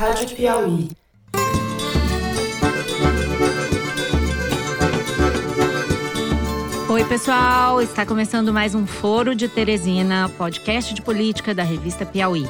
Rádio Piauí. Oi, pessoal! Está começando mais um Foro de Teresina, podcast de política da revista Piauí.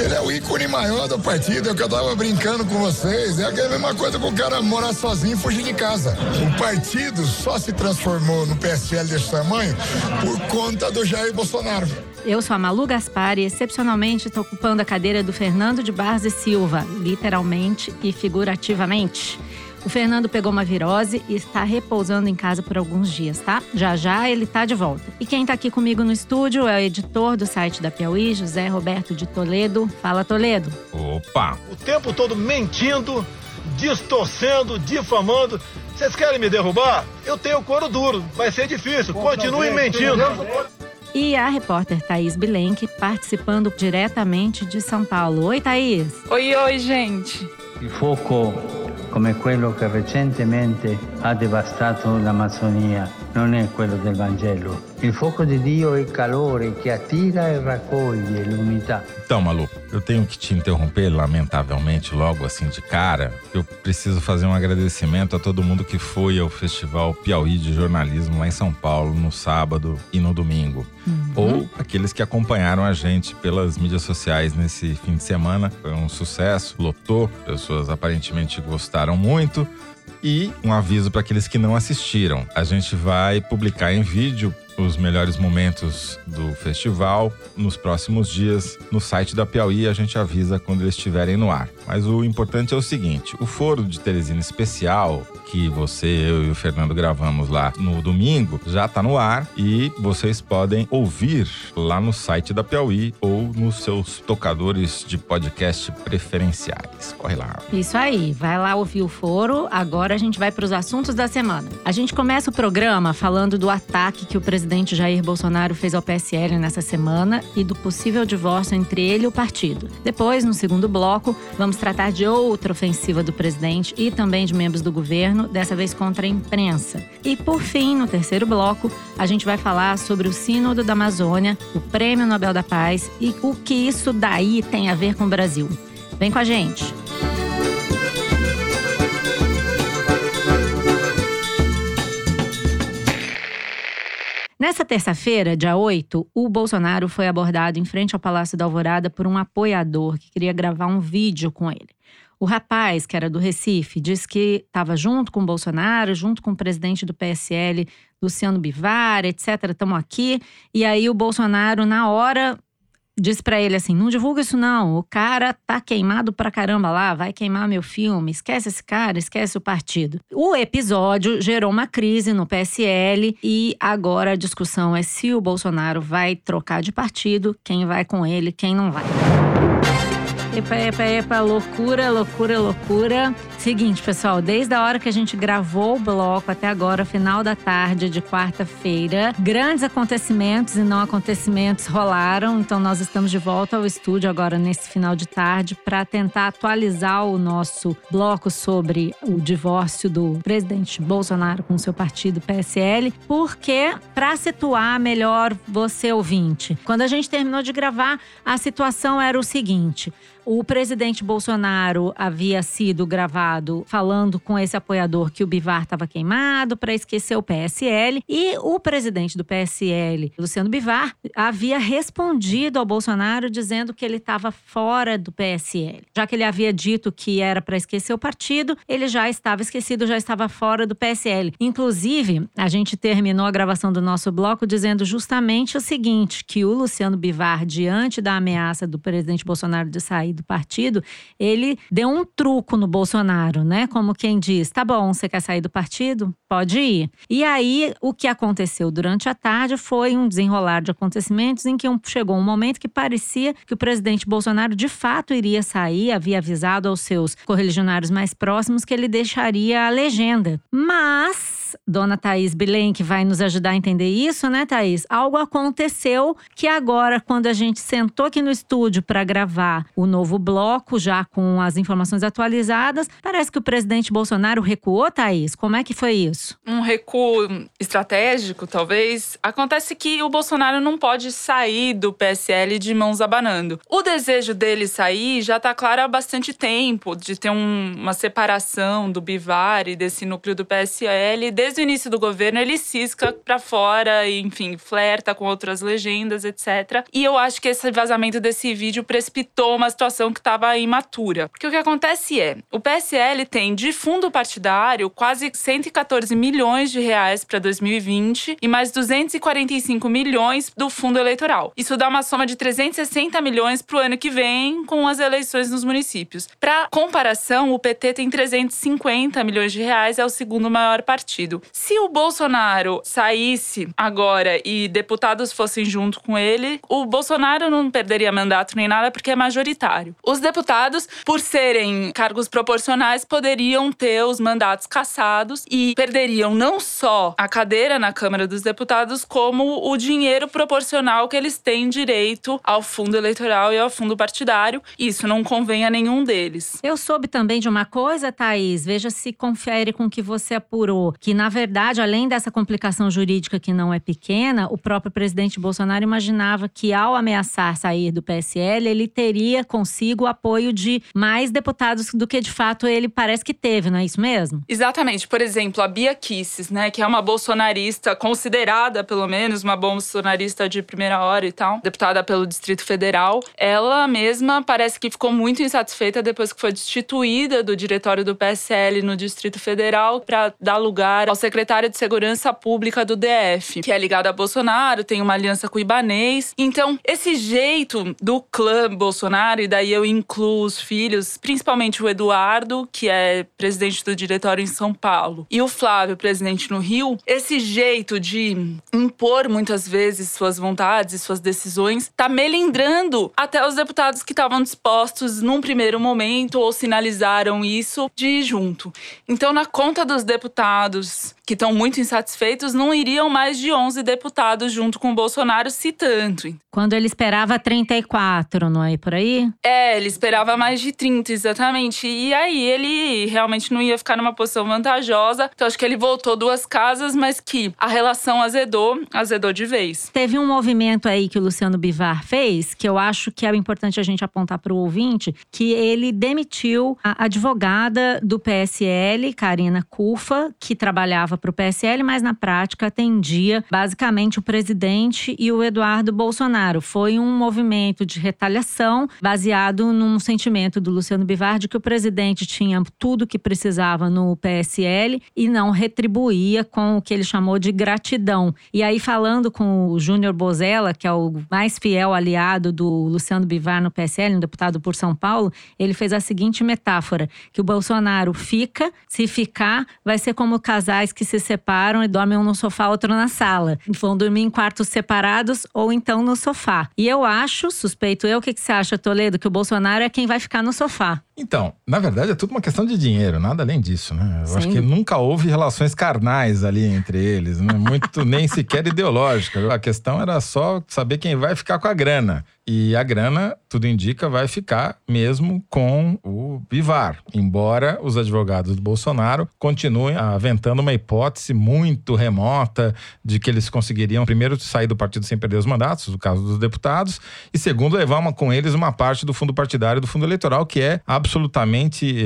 Ele é o ícone maior do partido, é o que eu tava brincando com vocês. É a mesma coisa que o cara morar sozinho e fugir de casa. O partido só se transformou no PSL desse tamanho por conta do Jair Bolsonaro. Eu sou a Malu Gaspar e, excepcionalmente, estou ocupando a cadeira do Fernando de Barros e Silva, literalmente e figurativamente. O Fernando pegou uma virose e está repousando em casa por alguns dias, tá? Já já ele tá de volta. E quem tá aqui comigo no estúdio é o editor do site da Piauí, José Roberto de Toledo. Fala, Toledo. Opa! O tempo todo mentindo, distorcendo, difamando. Vocês querem me derrubar? Eu tenho couro duro. Vai ser difícil. Continue mentindo. E a repórter Thaís Bilenque participando diretamente de São Paulo. Oi, Thaís. Oi, oi, gente. Il fuoco come quello che recentemente ha devastato l'Amazzonia non è quello del Vangelo. Il fuoco di Dio è il calore che attira e raccoglie l'unità. Então, Malu, eu tenho que te interromper, lamentavelmente, logo assim de cara. Eu preciso fazer um agradecimento a todo mundo que foi ao Festival Piauí de Jornalismo lá em São Paulo no sábado e no domingo. Ou aqueles que acompanharam a gente pelas mídias sociais nesse fim de semana. Foi um sucesso, lotou, pessoas aparentemente gostaram muito. E um aviso para aqueles que não assistiram: a gente vai publicar em vídeo os melhores momentos do festival nos próximos dias no site da Piauí. A gente avisa quando eles estiverem no ar. Mas o importante é o seguinte: o foro de Teresina especial que você, eu e o Fernando gravamos lá no domingo já está no ar e vocês podem ouvir lá no site da Piauí ou nos seus tocadores de podcast preferenciais. Corre lá. Isso aí, vai lá ouvir o foro. Agora a gente vai para os assuntos da semana. A gente começa o programa falando do ataque que o presidente Jair Bolsonaro fez ao PSL nessa semana e do possível divórcio entre ele e o partido. Depois, no segundo bloco, vamos tratar de outra ofensiva do presidente e também de membros do governo, dessa vez contra a imprensa. E por fim, no terceiro bloco, a gente vai falar sobre o Sínodo da Amazônia, o Prêmio Nobel da Paz e o que isso daí tem a ver com o Brasil. Vem com a gente! Nessa terça-feira, dia 8, o Bolsonaro foi abordado em frente ao Palácio da Alvorada por um apoiador que queria gravar um vídeo com ele. O rapaz, que era do Recife, disse que estava junto com o Bolsonaro, junto com o presidente do PSL, Luciano Bivar, etc. Estamos aqui. E aí o Bolsonaro, na hora, disse para ele assim: não divulga isso não, o cara tá queimado pra caramba lá, vai queimar meu filme, esquece esse cara, esquece o partido. O episódio gerou uma crise no PSL e agora a discussão é se o Bolsonaro vai trocar de partido, quem vai com ele, quem não vai. Epa, epa, epa, loucura, loucura, loucura. Seguinte, pessoal, desde a hora que a gente gravou o bloco até agora, final da tarde de quarta-feira, grandes acontecimentos e não acontecimentos rolaram. Então, nós estamos de volta ao estúdio agora nesse final de tarde para tentar atualizar o nosso bloco sobre o divórcio do presidente Bolsonaro com seu partido PSL, porque para situar melhor você ouvinte, quando a gente terminou de gravar, a situação era o seguinte: o presidente Bolsonaro havia sido gravado falando com esse apoiador que o Bivar estava queimado para esquecer o PSL. E o presidente do PSL, Luciano Bivar, havia respondido ao Bolsonaro dizendo que ele estava fora do PSL. Já que ele havia dito que era para esquecer o partido, ele já estava esquecido, já estava fora do PSL. Inclusive, a gente terminou a gravação do nosso bloco dizendo justamente o seguinte: que o Luciano Bivar, diante da ameaça do presidente Bolsonaro de sair do partido, ele deu um truco no Bolsonaro, né? Como quem diz: tá bom, você quer sair do partido? Pode ir. E aí, o que aconteceu durante a tarde foi um desenrolar de acontecimentos em que um- chegou um momento que parecia que o presidente Bolsonaro de fato iria sair, havia avisado aos seus correligionários mais próximos que ele deixaria a legenda. Mas Dona Thaís Bilen, que vai nos ajudar a entender isso, né, Thaís? Algo aconteceu que agora, quando a gente sentou aqui no estúdio para gravar o novo bloco, já com as informações atualizadas, parece que o presidente Bolsonaro recuou, Thaís. Como é que foi isso? Um recuo estratégico, talvez. Acontece que o Bolsonaro não pode sair do PSL de mãos abanando. O desejo dele sair já está claro há bastante tempo, de ter um, uma separação do Bivar e desse núcleo do PSL. Desde o início do governo, ele cisca para fora e, enfim, flerta com outras legendas, etc. E eu acho que esse vazamento desse vídeo precipitou uma situação que estava imatura. Porque o que acontece é, o PSL tem de fundo partidário quase 114 milhões de reais para 2020 e mais 245 milhões do fundo eleitoral. Isso dá uma soma de 360 milhões para o ano que vem com as eleições nos municípios. Para comparação, o PT tem 350 milhões de reais, é o segundo maior partido. Se o Bolsonaro saísse agora e deputados fossem junto com ele, o Bolsonaro não perderia mandato nem nada porque é majoritário. Os deputados, por serem cargos proporcionais, poderiam ter os mandatos cassados e perderiam não só a cadeira na Câmara dos Deputados, como o dinheiro proporcional que eles têm direito ao fundo eleitoral e ao fundo partidário. Isso não convém a nenhum deles. Eu soube também de uma coisa, Thaís, veja se confere com o que você apurou, que na verdade, além dessa complicação jurídica que não é pequena, o próprio presidente Bolsonaro imaginava que ao ameaçar sair do PSL, ele teria consigo o apoio de mais deputados do que de fato ele parece que teve, não é isso mesmo? Exatamente. Por exemplo, a Bia Kisses, né, que é uma bolsonarista considerada, pelo menos, uma bolsonarista de primeira hora e tal, deputada pelo Distrito Federal, ela mesma parece que ficou muito insatisfeita depois que foi destituída do diretório do PSL no Distrito Federal para dar lugar ao secretário de Segurança Pública do DF, que é ligado a Bolsonaro, tem uma aliança com o Ibanês. Então, esse jeito do clã Bolsonaro, e daí eu incluo os filhos, principalmente o Eduardo, que é presidente do diretório em São Paulo, e o Flávio, presidente no Rio, esse jeito de impor muitas vezes suas vontades e suas decisões tá melindrando até os deputados que estavam dispostos num primeiro momento ou sinalizaram isso de ir junto. Então, na conta dos deputados years que estão muito insatisfeitos, não iriam mais de 11 deputados junto com o Bolsonaro, se tanto. Quando ele esperava 34, não é por aí? É, ele esperava mais de 30, exatamente. E aí ele realmente não ia ficar numa posição vantajosa. Então acho que ele voltou duas casas, mas que a relação azedou, azedou de vez. Teve um movimento aí que o Luciano Bivar fez, que eu acho que é importante a gente apontar para o ouvinte, que ele demitiu a advogada do PSL, Karina Cufa, que trabalhava para o PSL, mas na prática atendia basicamente o presidente e o Eduardo Bolsonaro. Foi um movimento de retaliação baseado num sentimento do Luciano Bivar de que o presidente tinha tudo que precisava no PSL e não retribuía com o que ele chamou de gratidão. E aí, falando com o Júnior Bozella, que é o mais fiel aliado do Luciano Bivar no PSL, um deputado por São Paulo, ele fez a seguinte metáfora: que o Bolsonaro fica, se ficar, vai ser como casais que se separam e dormem um no sofá, outro na sala. Vão dormir em quartos separados ou então no sofá. E eu acho, suspeito eu, o que, que você acha, Toledo, que o Bolsonaro é quem vai ficar no sofá. Então, na verdade é tudo uma questão de dinheiro, nada além disso, né? Eu Sim. acho que nunca houve relações carnais ali entre eles, né? muito nem sequer ideológica. A questão era só saber quem vai ficar com a grana. E a grana, tudo indica, vai ficar mesmo com o Bivar. Embora os advogados do Bolsonaro continuem aventando uma hipótese muito remota de que eles conseguiriam, primeiro, sair do partido sem perder os mandatos, no caso dos deputados, e segundo, levar uma, com eles uma parte do fundo partidário do fundo eleitoral, que é absolutamente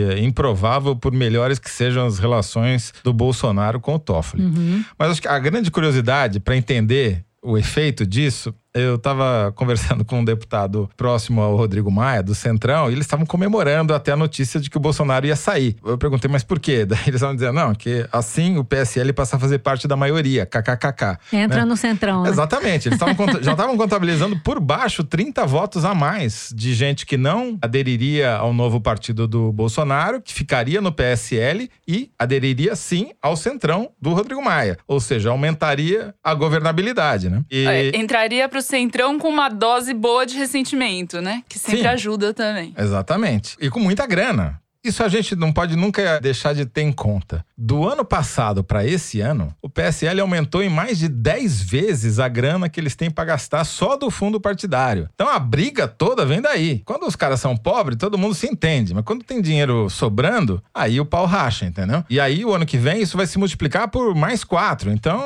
é, improvável, por melhores que sejam as relações do Bolsonaro com o Toffoli. Uhum. Mas acho que a grande curiosidade para entender o efeito disso eu estava conversando com um deputado próximo ao Rodrigo Maia, do Centrão, e eles estavam comemorando até a notícia de que o Bolsonaro ia sair. Eu perguntei, mas por quê? Daí eles estavam dizendo, não, que assim o PSL passa a fazer parte da maioria, kkkk. Entra né? no Centrão, né? Exatamente. Eles já estavam contabilizando por baixo 30 votos a mais de gente que não aderiria ao novo partido do Bolsonaro, que ficaria no PSL e aderiria sim ao Centrão do Rodrigo Maia. Ou seja, aumentaria a governabilidade, né? E... É, entraria para centrão com uma dose boa de ressentimento, né? Que sempre Sim. ajuda também. Exatamente. E com muita grana. Isso a gente não pode nunca deixar de ter em conta. Do ano passado para esse ano, o PSL aumentou em mais de 10 vezes a grana que eles têm para gastar só do fundo partidário. Então a briga toda vem daí. Quando os caras são pobres, todo mundo se entende, mas quando tem dinheiro sobrando, aí o pau racha, entendeu? E aí o ano que vem isso vai se multiplicar por mais quatro. Então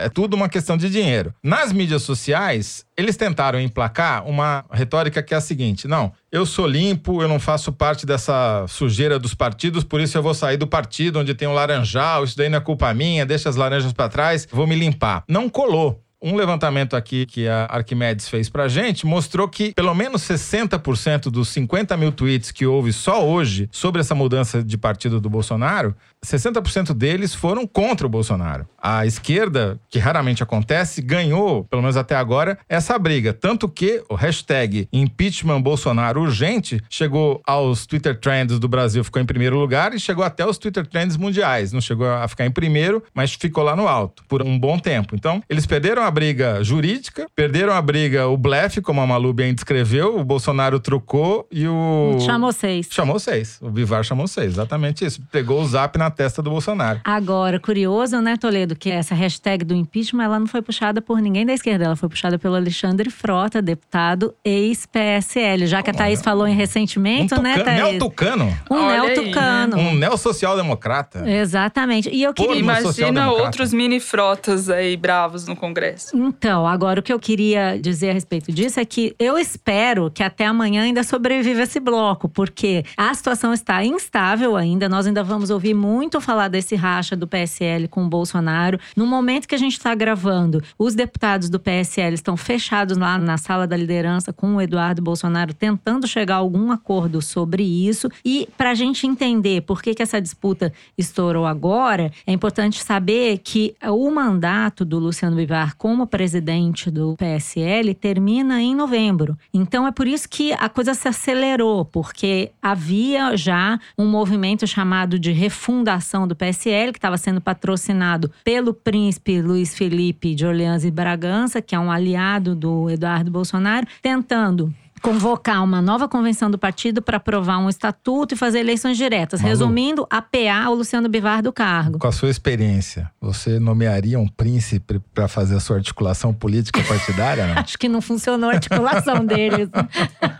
é tudo uma questão de dinheiro. Nas mídias sociais, eles tentaram emplacar uma retórica que é a seguinte: não, eu sou limpo, eu não faço parte dessa sujeira dos partidos, por isso eu vou sair do partido onde tem um laranjal, isso daí não é culpa minha, deixa as laranjas para trás, vou me limpar. Não colou. Um levantamento aqui que a Arquimedes fez pra gente mostrou que pelo menos 60% dos 50 mil tweets que houve só hoje sobre essa mudança de partido do Bolsonaro 60% deles foram contra o Bolsonaro. A esquerda, que raramente acontece, ganhou, pelo menos até agora, essa briga. Tanto que o hashtag impeachment Bolsonaro urgente chegou aos Twitter Trends do Brasil, ficou em primeiro lugar e chegou até os Twitter Trends mundiais. Não chegou a ficar em primeiro, mas ficou lá no alto por um bom tempo. Então, eles perderam a briga jurídica, perderam a briga o blefe, como a Malu bem descreveu, o Bolsonaro trocou e o... Chamou seis. Chamou seis. O Vivar chamou seis, exatamente isso. Pegou o zap na testa do Bolsonaro. Agora, curioso, né, Toledo, que essa hashtag do impeachment ela não foi puxada por ninguém da esquerda, ela foi puxada pelo Alexandre Frota, deputado ex-PSL. Já que a Thaís falou em recentemente, um né, tucano, Thaís? Neo-tucano. Um Olha aí, neo-tucano. Um neo-social-democrata. Exatamente. E eu queria. Imagina outros mini frotas aí bravos no Congresso. Então, agora o que eu queria dizer a respeito disso é que eu espero que até amanhã ainda sobreviva esse bloco, porque a situação está instável ainda. Nós ainda vamos ouvir muito falar desse racha do PSL com o Bolsonaro. No momento que a gente está gravando, os deputados do PSL estão fechados lá na sala da liderança com o Eduardo Bolsonaro, tentando chegar a algum acordo sobre isso. E para a gente entender por que, que essa disputa estourou agora, é importante saber que o mandato do Luciano Bivar como presidente do PSL termina em novembro. Então é por isso que a coisa se acelerou, porque havia já um movimento chamado de refundação do PSL, que estava sendo patrocinado pelo príncipe Luiz Felipe de Orleans e Bragança, que é um aliado do Eduardo Bolsonaro, tentando convocar uma nova convenção do partido para aprovar um estatuto e fazer eleições diretas. Malu. Resumindo, apear o Luciano Bivar do cargo. Com a sua experiência, você nomearia um príncipe para fazer a sua articulação política partidária? Acho que não funcionou a articulação deles.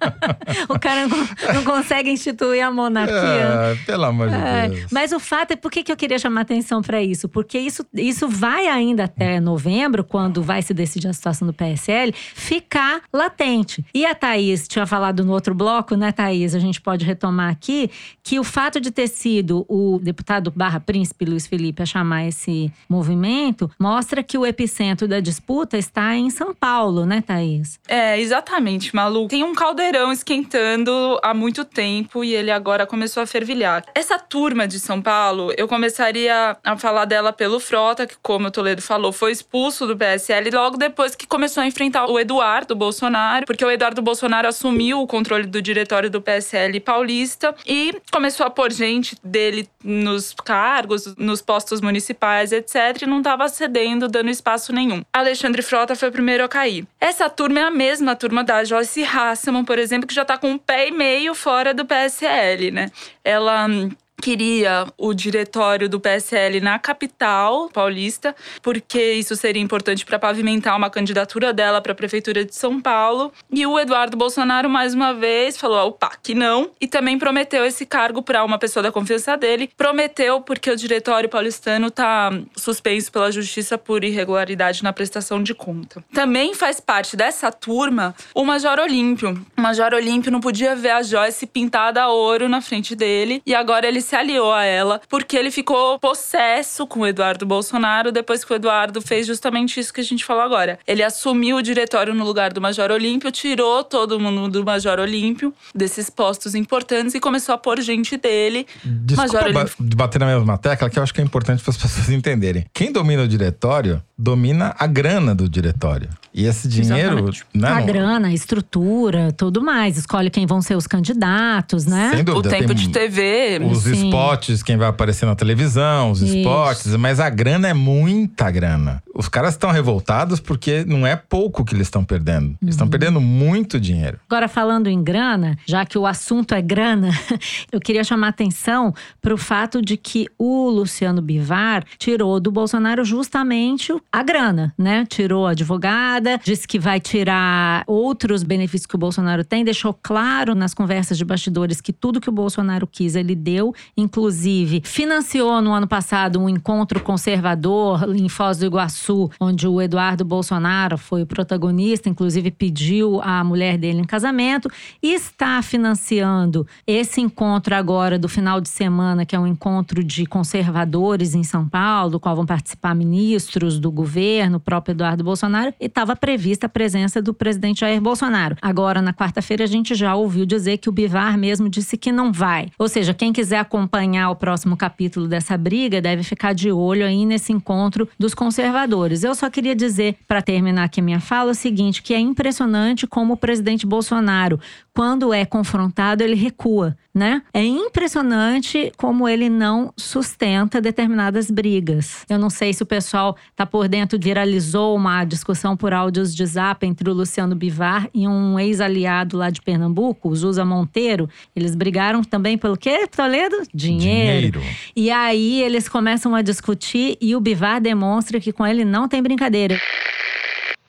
o cara não, não consegue instituir a monarquia. É, pelo amor de É, Deus. mas o fato é por que, que eu queria chamar atenção para isso? Porque isso, isso vai ainda até novembro, quando vai se decidir a situação do PSL, ficar latente. E a Thaís tinha falado no outro bloco, né, Thaís? A gente pode retomar aqui que o fato de ter sido o deputado barra príncipe Luiz Felipe a chamar esse movimento mostra que o epicentro da disputa está em São Paulo, né, Thaís? É, exatamente, Malu. Tem um caldeirão esquentando há muito tempo e ele agora começou a fervilhar. Essa turma de São Paulo, eu começaria a falar dela pelo Frota, que, como o Toledo falou, foi expulso do PSL logo depois que começou a enfrentar o Eduardo Bolsonaro, porque o Eduardo Bolsonaro assumiu o controle do diretório do PSL paulista e começou a pôr gente dele nos cargos, nos postos municipais, etc. E não estava cedendo, dando espaço nenhum. Alexandre Frota foi o primeiro a cair. Essa turma é a mesma turma da Joyce Hasselman, por exemplo, que já tá com um pé e meio fora do PSL, né? Ela hum, queria o diretório do PSL na capital paulista, porque isso seria importante para pavimentar uma candidatura dela para a prefeitura de São Paulo. E o Eduardo Bolsonaro mais uma vez falou, opa, que não, e também prometeu esse cargo para uma pessoa da confiança dele. Prometeu porque o diretório paulistano tá suspenso pela justiça por irregularidade na prestação de conta. Também faz parte dessa turma o Major Olímpio. O Major Olímpio não podia ver a Joyce pintada a ouro na frente dele e agora ele se aliou a ela porque ele ficou possesso com o Eduardo Bolsonaro depois que o Eduardo fez justamente isso que a gente falou agora. Ele assumiu o diretório no lugar do Major Olímpio, tirou todo mundo do Major Olímpio, desses postos importantes e começou a pôr gente dele. Desculpa Major ba- Olímpio. de bater na mesma tecla, que eu acho que é importante para as pessoas entenderem. Quem domina o diretório, domina a grana do diretório. E esse dinheiro. Né, a não- grana, a estrutura, tudo mais. Escolhe quem vão ser os candidatos, né? Sem O dúvida. tempo tem de TV. Os. Spots, quem vai aparecer na televisão, os Isso. spots, mas a grana é muita grana. Os caras estão revoltados porque não é pouco que eles estão perdendo. Eles Uhum. estão perdendo muito dinheiro. Agora, falando em grana, já que o assunto é grana, eu queria chamar atenção para o fato de que o Luciano Bivar tirou do Bolsonaro justamente a grana, né? Tirou a advogada, disse que vai tirar outros benefícios que o Bolsonaro tem, deixou claro nas conversas de bastidores que tudo que o Bolsonaro quis ele deu, inclusive financiou no ano passado um encontro conservador em Foz do Iguaçu, onde o Eduardo Bolsonaro foi o protagonista, inclusive pediu a mulher dele em casamento e está financiando esse encontro agora do final de semana, que é um encontro de conservadores em São Paulo, do qual vão participar ministros do governo, o próprio Eduardo Bolsonaro, e estava prevista a presença do presidente Jair Bolsonaro. Agora, na quarta-feira, a gente já ouviu dizer que o Bivar mesmo disse que não vai. Ou seja, quem quiser acompanhar o próximo capítulo dessa briga deve ficar de olho aí nesse encontro dos conservadores. Eu só queria dizer, para terminar aqui minha fala, o seguinte: que é impressionante como o presidente Bolsonaro, quando é confrontado, ele recua, né? É impressionante como ele não sustenta determinadas brigas. Eu não sei se o pessoal tá por dentro, viralizou uma discussão por áudios de zap entre o Luciano Bivar e um ex-aliado lá de Pernambuco, o Zusa Monteiro. Eles brigaram também pelo quê, Toledo? Dinheiro. E aí eles começam a discutir e o Bivar demonstra que com ele não tem brincadeira.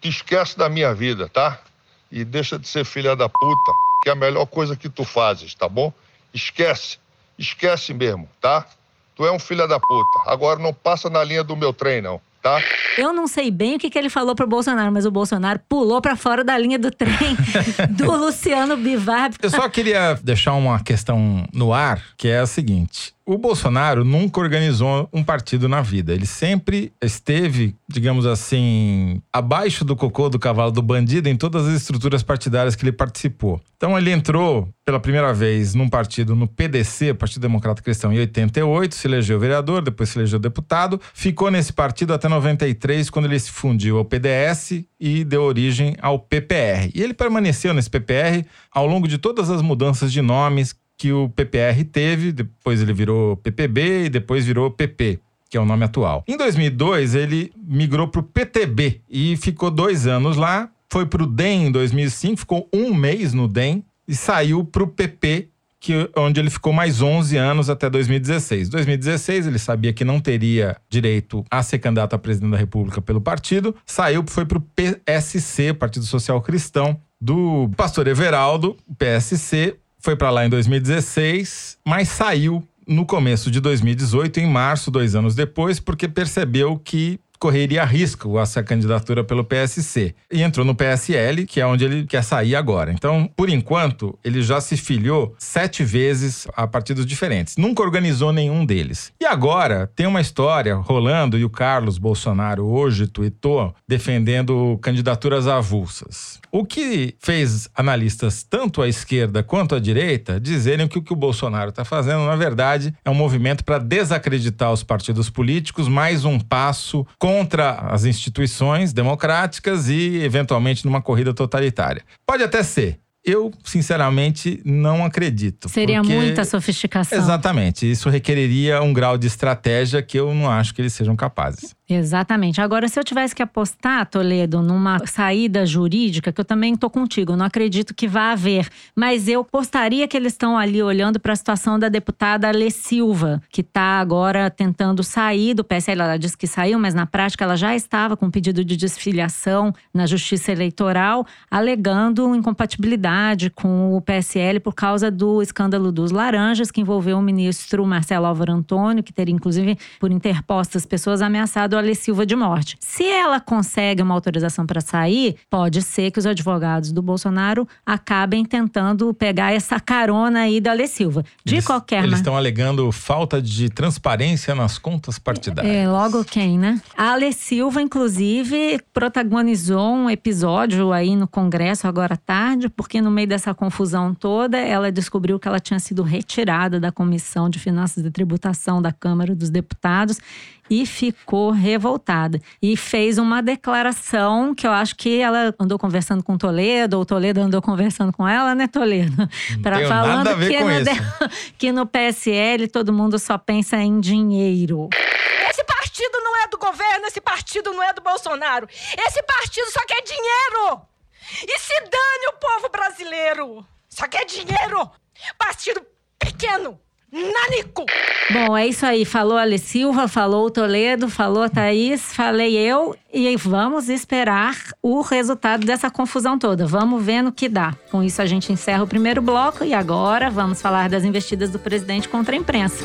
Esquece da minha vida, tá? E deixa de ser filha da puta, que é a melhor coisa que tu fazes, tá bom? Esquece. Esquece mesmo, tá? Tu é um filho da puta. Agora não passa na linha do meu trem, não, tá? Eu não sei bem o que, que ele falou pro Bolsonaro, mas o Bolsonaro pulou pra fora da linha do trem do Luciano Bivar. Eu só queria deixar uma questão no ar, que é a seguinte. O Bolsonaro nunca organizou um partido na vida. Ele sempre esteve, digamos assim, abaixo do cocô do cavalo do bandido em todas as estruturas partidárias que ele participou. Então ele entrou pela primeira vez num partido no PDC, Partido Democrata Cristão, em 88, se elegeu vereador, depois se elegeu deputado, ficou nesse partido até 93, quando ele se fundiu ao PDS e deu origem ao PPR. E ele permaneceu nesse PPR ao longo de todas as mudanças de nomes que o PPR teve, depois ele virou PPB e depois virou PP. Que é o nome atual. Em 2002, ele migrou para o PTB e ficou dois anos lá. Foi para o DEM em 2005, ficou um mês no DEM e saiu para o PP, que, onde ele ficou mais 11 anos até 2016. 2016, ele sabia que não teria direito a ser candidato a presidente da República pelo partido, saiu, foi para o PSC, Partido Social Cristão, do pastor Everaldo, PSC, foi para lá em 2016, mas saiu no começo de 2018, em março, dois anos depois, porque percebeu que correria risco essa candidatura pelo PSC. E entrou no PSL, que é onde ele quer sair agora. Então, por enquanto, ele já se filiou sete vezes a partidos diferentes. Nunca organizou nenhum deles. E agora tem uma história rolando, e o Carlos Bolsonaro hoje tweetou defendendo candidaturas avulsas. O que fez analistas tanto à esquerda quanto à direita dizerem que o que o Bolsonaro está fazendo, na verdade, é um movimento para desacreditar os partidos políticos, mais um passo contra as instituições democráticas e, eventualmente, numa corrida totalitária. Pode até ser. Eu, sinceramente, não acredito. Seria porque- muita sofisticação. Exatamente. Isso requeriria um grau de estratégia que eu não acho que eles sejam capazes. Exatamente. Agora, se eu tivesse que apostar, Toledo, numa saída jurídica, que eu também tô contigo, não acredito que vá haver, mas eu apostaria que eles estão ali olhando para a situação da deputada Alê Silva, que está agora tentando sair do PSL. Ela disse que saiu, mas na prática ela já estava com pedido de desfiliação na Justiça Eleitoral, alegando incompatibilidade com o PSL por causa do escândalo dos laranjas, que envolveu o ministro Marcelo Álvaro Antônio, que teria, inclusive, por interpostas pessoas, ameaçado a Alê Silva de morte. Se ela consegue uma autorização para sair, pode ser que os advogados do Bolsonaro acabem tentando pegar essa carona aí da Alê Silva. De Eles- qualquer Eles maneira. estão alegando falta de transparência nas contas partidárias. É, logo quem, né? A Ale Silva, inclusive, protagonizou um episódio aí no Congresso agora à tarde, porque no meio dessa confusão toda, ela descobriu que ela tinha sido retirada da Comissão de Finanças e Tributação da Câmara dos Deputados. E ficou revoltada. E fez uma declaração que eu acho que ela andou conversando com Toledo, ou Toledo andou conversando com ela, né, Toledo? Pra falando que no, que no PSL todo mundo só pensa em dinheiro. Esse partido não é do governo, esse partido não é do Bolsonaro. Esse partido só quer dinheiro! E se dane o povo brasileiro! Só quer dinheiro! Partido pequeno! Nanico! Bom, é isso aí. Falou Ale Silva, falou Toledo, falou Thaís, falei eu. E vamos esperar o resultado dessa confusão toda. Vamos ver no que dá. Com isso, a gente encerra o primeiro bloco e agora vamos falar das investidas do presidente contra a imprensa.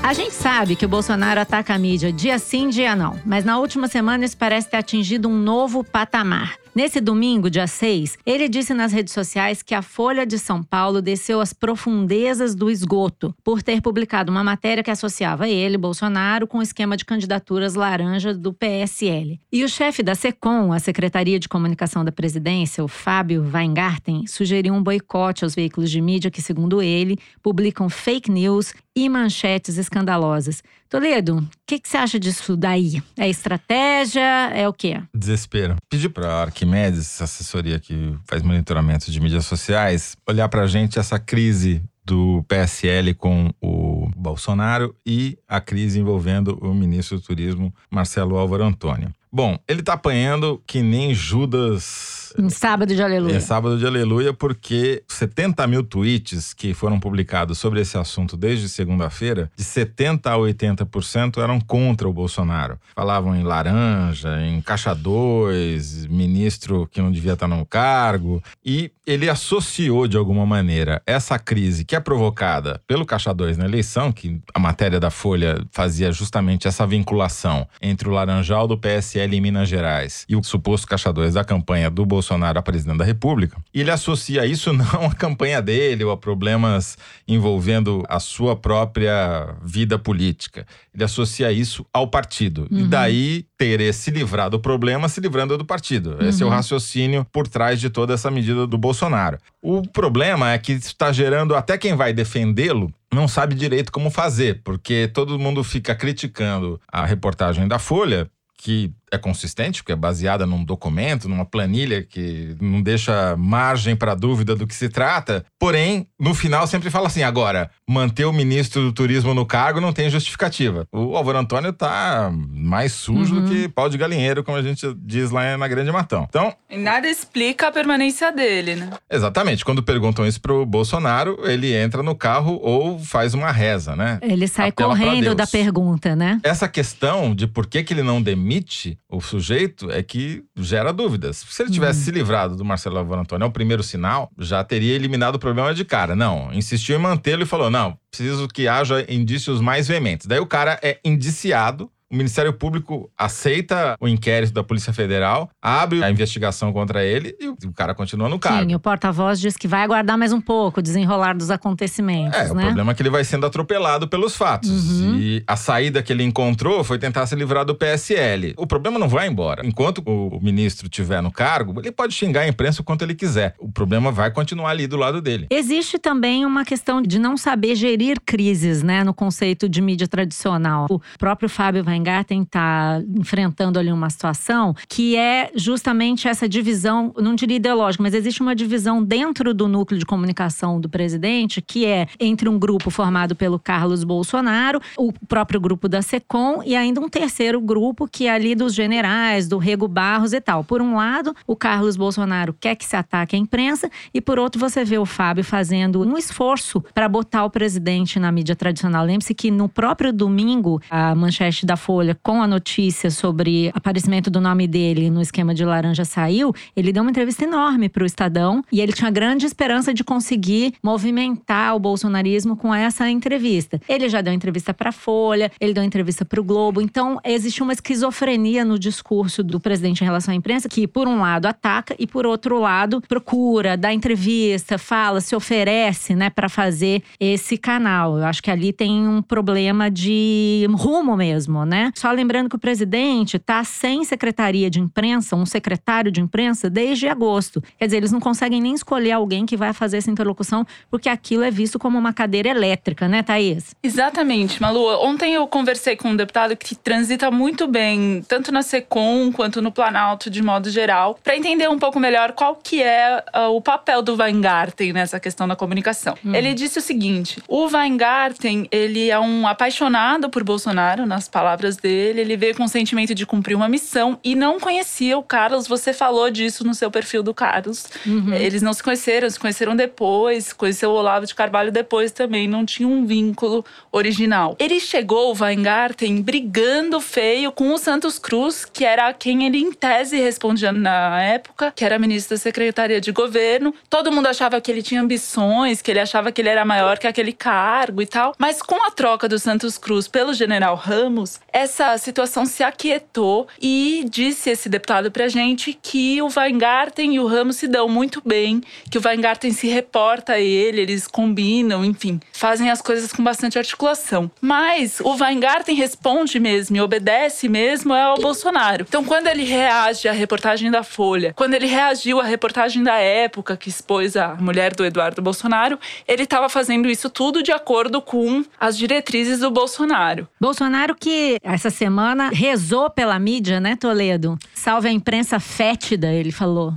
A gente sabe que o Bolsonaro ataca a mídia dia sim, dia não, mas na última semana isso parece ter atingido um novo patamar. Nesse domingo, dia 6, ele disse nas redes sociais que a Folha de São Paulo desceu às profundezas do esgoto por ter publicado uma matéria que associava ele, Bolsonaro, com o esquema de candidaturas laranja do PSL. E o chefe da SECOM, a Secretaria de Comunicação da Presidência, o Fábio Weingarten, sugeriu um boicote aos veículos de mídia que, segundo ele, publicam fake news e manchetes escandalosas. Toledo, o que, que, você acha disso daí? É estratégia? É o quê? Desespero. Pedi para Arquimedes, assessoria que faz monitoramento de mídias sociais, olhar para a gente essa crise do PSL com o Bolsonaro e a crise envolvendo o ministro do Turismo, Marcelo Álvaro Antônio. Bom, ele está apanhando que nem Judas em sábado de aleluia. Em sábado de aleluia, porque 70 mil tweets que foram publicados sobre esse assunto desde segunda-feira, de 70% a 80% eram contra o Bolsonaro. Falavam em laranja, em caixa 2, ministro que não devia estar no cargo. E ele associou de alguma maneira essa crise que é provocada pelo caixa 2 na eleição, que a matéria da Folha fazia justamente essa vinculação entre o laranjal do PSL em Minas Gerais e o suposto caixa 2 da campanha do Bolsonaro Bolsonaro a presidente da República. E ele associa isso não à campanha dele ou a problemas envolvendo a sua própria vida política. Ele associa isso ao partido. Uhum. E daí ter se livrar do problema se livrando do partido. Uhum. Esse é o uhum. raciocínio por trás de toda essa medida do Bolsonaro. O problema é que está gerando até quem vai defendê-lo não sabe direito como fazer, porque todo mundo fica criticando a reportagem da Folha que é consistente, porque é baseada num documento, numa planilha que não deixa margem para dúvida do que se trata. Porém, no final sempre fala assim: agora, manter o ministro do turismo no cargo não tem justificativa. O Álvaro Antônio tá mais sujo uhum. do que pau de galinheiro, como a gente diz lá na Grande Matão. Então. E nada explica a permanência dele, né? Exatamente. Quando perguntam isso pro Bolsonaro, ele entra no carro ou faz uma reza, né? Ele sai Apela correndo da pergunta, né? Essa questão de por que, que ele não demite o sujeito é que gera dúvidas. Se ele tivesse uhum. se livrado do Marcelo Álvaro Antônio, é o primeiro sinal, já teria eliminado o problema de cara. Não, insistiu em mantê-lo e falou: não, preciso que haja indícios mais veementes. Daí o cara é indiciado o Ministério Público aceita o inquérito da Polícia Federal, abre a investigação contra ele e o cara continua no cargo. Sim, o porta-voz diz que vai aguardar mais um pouco o desenrolar dos acontecimentos. É, né? o problema é que ele vai sendo atropelado pelos fatos. Uhum. E a saída que ele encontrou foi tentar se livrar do PSL. O problema não vai embora. Enquanto o ministro estiver no cargo, ele pode xingar a imprensa o quanto ele quiser. O problema vai continuar ali do lado dele. Existe também uma questão de não saber gerir crises, né, no conceito de mídia tradicional. O próprio Fábio vai Weingarten está enfrentando ali uma situação que é justamente essa divisão, não diria ideológica, mas existe uma divisão dentro do núcleo de comunicação do presidente, que é entre um grupo formado pelo Carlos Bolsonaro, o próprio grupo da SECOM e ainda um terceiro grupo que é ali dos generais, do Rego Barros e tal. Por um lado, o Carlos Bolsonaro quer que se ataque a imprensa e por outro você vê o Fábio fazendo um esforço para botar o presidente na mídia tradicional. Lembre-se que no próprio domingo, a manchete da Folha Folha com a notícia sobre aparecimento do nome dele no esquema de laranja saiu, ele deu uma entrevista enorme para o Estadão e ele tinha grande esperança de conseguir movimentar o bolsonarismo com essa entrevista. Ele já deu entrevista para a Folha, ele deu entrevista para o Globo, então existe uma esquizofrenia no discurso do presidente em relação à imprensa que, por um lado, ataca e, por outro lado, procura, dá entrevista, fala, se oferece, né, para fazer esse canal. Eu acho que ali tem um problema de rumo mesmo, né? Né? Só lembrando que o presidente tá sem secretaria de imprensa, um secretário de imprensa, desde agosto. Quer dizer, eles não conseguem nem escolher alguém que vai fazer essa interlocução, porque aquilo é visto como uma cadeira elétrica, né, Thaís? Exatamente, Malu. Ontem eu conversei com um deputado que transita muito bem, tanto na SECOM quanto no Planalto, de modo geral, para entender um pouco melhor qual que é uh, o papel do Weingarten nessa questão da comunicação. Hum. Ele disse o seguinte: o Weingarten, ele é um apaixonado por Bolsonaro, nas palavras dele, ele veio com o sentimento de cumprir uma missão e não conhecia o Carlos. Você falou disso no seu perfil do Carlos. Uhum. Eles não se conheceram, se conheceram depois, conheceu o Olavo de Carvalho depois também, não tinha um vínculo original. Ele chegou, o Weingarten, brigando feio com o Santos Cruz, que era quem ele em tese respondia na época, que era ministro da Secretaria de Governo. Todo mundo achava que ele tinha ambições, que ele achava que ele era maior que aquele cargo e tal. Mas com a troca do Santos Cruz pelo general Ramos, essa situação se aquietou e disse esse deputado pra gente que o Weingarten e o Ramos se dão muito bem, que o Weingarten se reporta a ele, eles combinam, enfim, fazem as coisas com bastante articulação. Mas o Weingarten responde mesmo e obedece mesmo ao Bolsonaro. Então, quando ele reage à reportagem da Folha, quando ele reagiu à reportagem da época que expôs a mulher do Eduardo Bolsonaro, ele estava fazendo isso tudo de acordo com as diretrizes do Bolsonaro. Bolsonaro que essa semana rezou pela mídia, né, Toledo? Salve a imprensa fétida, ele falou.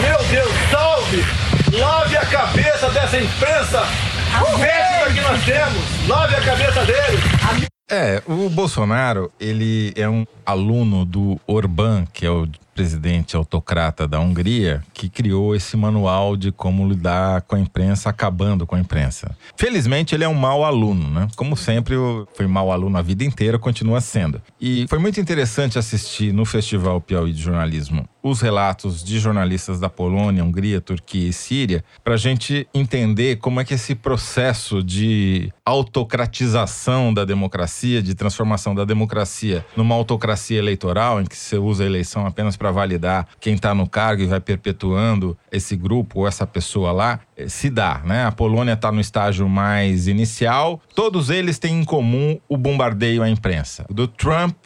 Meu Deus, salve! Lave a cabeça dessa imprensa fétida que nós temos! Lave a cabeça deles! É, o Bolsonaro, ele é um aluno do Orbán, que é o presidente autocrata da Hungria, que criou esse manual de como lidar com a imprensa, acabando com a imprensa. Felizmente, ele é um mau aluno, né? Como sempre, foi mau aluno a vida inteira, continua sendo. E foi muito interessante assistir no Festival Piauí de Jornalismo os relatos de jornalistas da Polônia, Hungria, Turquia e Síria, para a gente entender como é que esse processo de autocratização da democracia, de transformação da democracia numa autocracia eleitoral, em que você usa a eleição apenas para validar quem está no cargo e vai perpetuando esse grupo ou essa pessoa lá, eh, se dá, né? A Polônia está no estágio mais inicial. Todos eles têm em comum o bombardeio à imprensa. Do Trump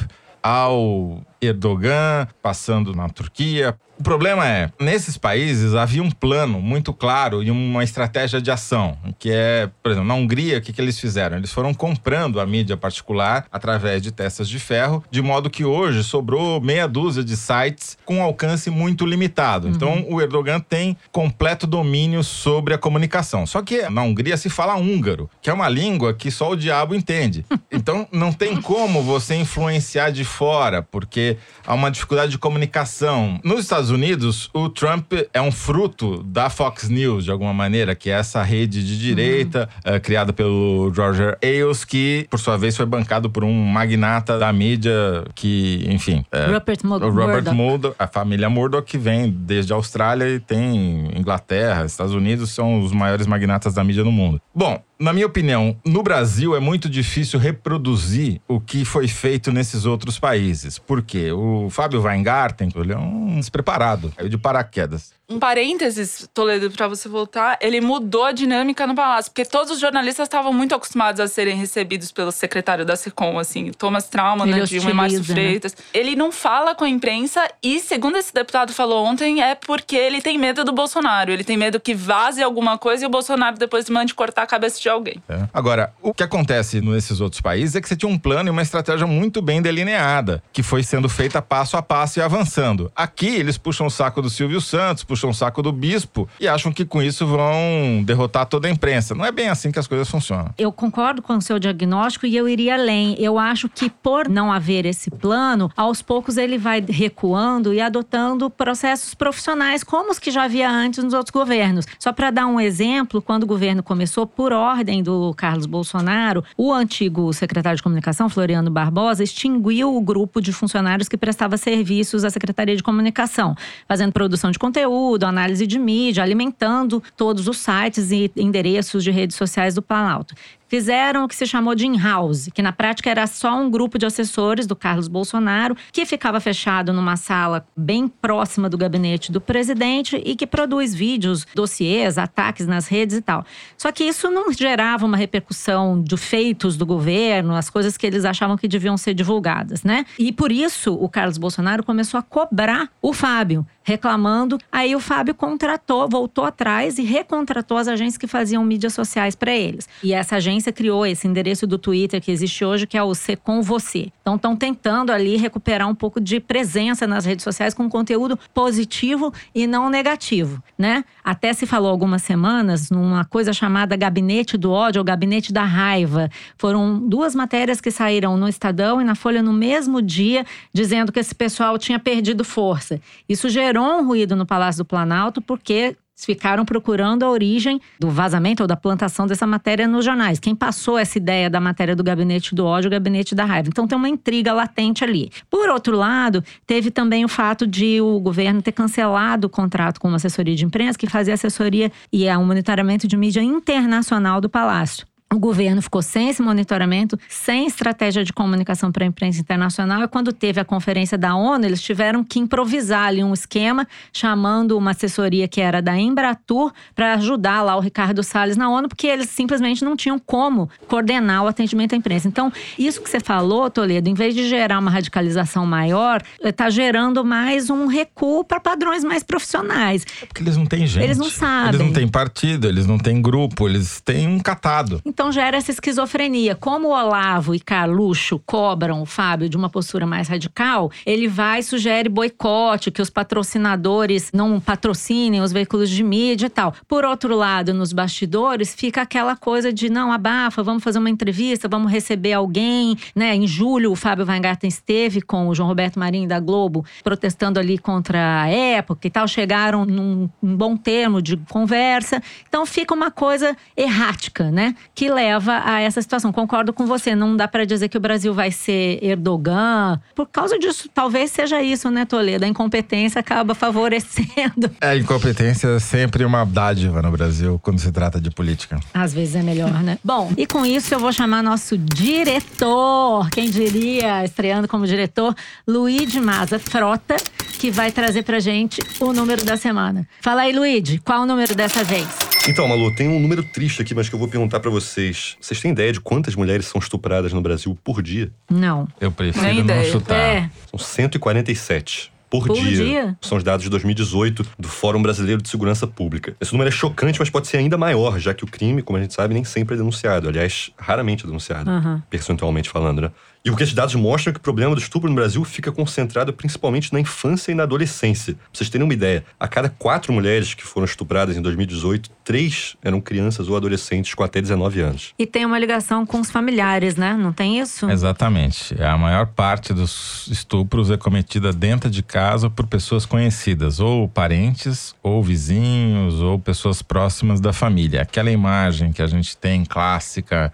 ao Erdogan, passando na Turquia, o problema é, nesses países havia um plano muito claro e uma estratégia de ação, que é, por exemplo, na Hungria, o que, que eles fizeram? Eles foram comprando a mídia particular através de testas de ferro, de modo que hoje sobrou meia dúzia de sites com alcance muito limitado. Uhum. Então, o Erdogan tem completo domínio sobre a comunicação. Só que na Hungria se fala húngaro, que é uma língua que só o diabo entende. Então, não tem como você influenciar de fora, porque há uma dificuldade de comunicação. Nos Estados Unidos, o Trump é um fruto da Fox News, de alguma maneira, que é essa rede de direita uhum. uh, criada pelo Roger Ailes, que, por sua vez, foi bancado por um magnata da mídia que, enfim. Uh, Rupert Murdoch. Robert Murdoch, a família Murdoch, que vem desde a Austrália e tem Inglaterra, Estados Unidos, são os maiores magnatas da mídia no mundo. Bom, na minha opinião, no Brasil é muito difícil reproduzir o que foi feito nesses outros países. Por quê? O Fábio Weingarten, ele é um despreparado, caiu de paraquedas. Um parênteses, Toledo, para você voltar, ele mudou a dinâmica no palácio, porque todos os jornalistas estavam muito acostumados a serem recebidos pelo secretário da SECOM, assim, Thomas Trauma, né, Dilma e Márcio né? Freitas. Né? Ele não fala com a imprensa e, segundo esse deputado falou ontem, é porque ele tem medo do Bolsonaro. Ele tem medo que vaze alguma coisa e o Bolsonaro depois mande cortar a cabeça de alguém. É. Agora, o que acontece nesses outros países é que você tinha um plano e uma estratégia muito bem delineada, que foi sendo feita passo a passo e avançando. Aqui, eles puxam o saco do Silvio Santos, puxam o saco do bispo e acham que com isso vão derrotar toda a imprensa. Não é bem assim que as coisas funcionam. Eu concordo com o seu diagnóstico e eu iria além. Eu acho que por não haver esse plano, aos poucos ele vai recuando e adotando processos profissionais como os que já havia antes nos outros governos. Só para dar um exemplo, quando o governo começou, por ordem do Carlos Bolsonaro, o antigo secretário de comunicação, Floriano Barbosa, extinguiu o grupo de funcionários que prestava serviços à Secretaria de Comunicação, fazendo produção de conteúdo, análise de mídia, alimentando todos os sites e endereços de redes sociais do Planalto fizeram o que se chamou de in-house, que na prática era só um grupo de assessores do Carlos Bolsonaro, que ficava fechado numa sala bem próxima do gabinete do presidente e que produz vídeos, dossiês, ataques nas redes e tal. Só que isso não gerava uma repercussão de feitos do governo, as coisas que eles achavam que deviam ser divulgadas, né? E por isso o Carlos Bolsonaro começou a cobrar o Fábio reclamando. Aí o Fábio contratou, voltou atrás e recontratou as agências que faziam mídias sociais para eles. E essa agência criou esse endereço do Twitter que existe hoje, que é o C com você. Então estão tentando ali recuperar um pouco de presença nas redes sociais com conteúdo positivo e não negativo, né? Até se falou algumas semanas numa coisa chamada Gabinete do Ódio ou Gabinete da Raiva. Foram duas matérias que saíram no Estadão e na Folha no mesmo dia, dizendo que esse pessoal tinha perdido força. Isso gerou um ruído no Palácio do Planalto, porque ficaram procurando a origem do vazamento ou da plantação dessa matéria nos jornais. Quem passou essa ideia da matéria do gabinete do ódio, o gabinete da raiva. Então tem uma intriga latente ali. Por outro lado, teve também o fato de o governo ter cancelado o contrato com uma assessoria de imprensa que fazia assessoria e é um monitoramento de mídia internacional do Palácio. O governo ficou sem esse monitoramento, sem estratégia de comunicação para a imprensa internacional. E quando teve a conferência da ONU, eles tiveram que improvisar ali um esquema, chamando uma assessoria que era da Embratur para ajudar lá o Ricardo Salles na ONU, porque eles simplesmente não tinham como coordenar o atendimento à imprensa. Então, isso que você falou, Toledo, em vez de gerar uma radicalização maior, está gerando mais um recuo para padrões mais profissionais. É porque eles não têm gente. Eles não sabem. Eles não têm partido, eles não têm grupo, eles têm um catado. Então, então gera essa esquizofrenia. Como o Olavo e Carluxo cobram o Fábio de uma postura mais radical, ele vai e sugere boicote, que os patrocinadores não patrocinem os veículos de mídia e tal. Por outro lado, nos bastidores, fica aquela coisa de não, abafa, vamos fazer uma entrevista, vamos receber alguém. Né? Em julho, o Fábio Weingarten esteve com o João Roberto Marinho da Globo, protestando ali contra a época e tal. Chegaram num, num bom termo de conversa. Então fica uma coisa errática, né? Que leva a essa situação. Concordo com você, não dá para dizer que o Brasil vai ser Erdogan. Por causa disso, talvez seja isso, né, Toledo? A incompetência acaba favorecendo. É, a incompetência é sempre uma dádiva no Brasil quando se trata de política. Às vezes é melhor, né? Bom, e com isso eu vou chamar nosso diretor, quem diria, estreando como diretor, Luiz Maza Frota, que vai trazer pra gente o número da semana. Fala aí, Luiz, qual o número dessa vez? Então, Malu, tem um número triste aqui, mas que eu vou perguntar para vocês. Vocês têm ideia de quantas mulheres são estupradas no Brasil por dia? Não. Eu prefiro Nem não ideia. chutar. É. São 147 por, por dia. dia. São os dados de 2018 do Fórum Brasileiro de Segurança Pública. Esse número é chocante, mas pode ser ainda maior, já que o crime, como a gente sabe, nem sempre é denunciado. Aliás, raramente é denunciado, uhum. percentualmente falando, né? E o que esses dados mostram é que o problema do estupro no Brasil fica concentrado principalmente na infância e na adolescência. Pra vocês terem uma ideia, a cada quatro mulheres que foram estupradas em 2018, três eram crianças ou adolescentes com até 19 anos. E tem uma ligação com os familiares, né? Não tem isso? Exatamente. A maior parte dos estupros é cometida dentro de casa por pessoas conhecidas, ou parentes, ou vizinhos, ou pessoas próximas da família. Aquela imagem que a gente tem clássica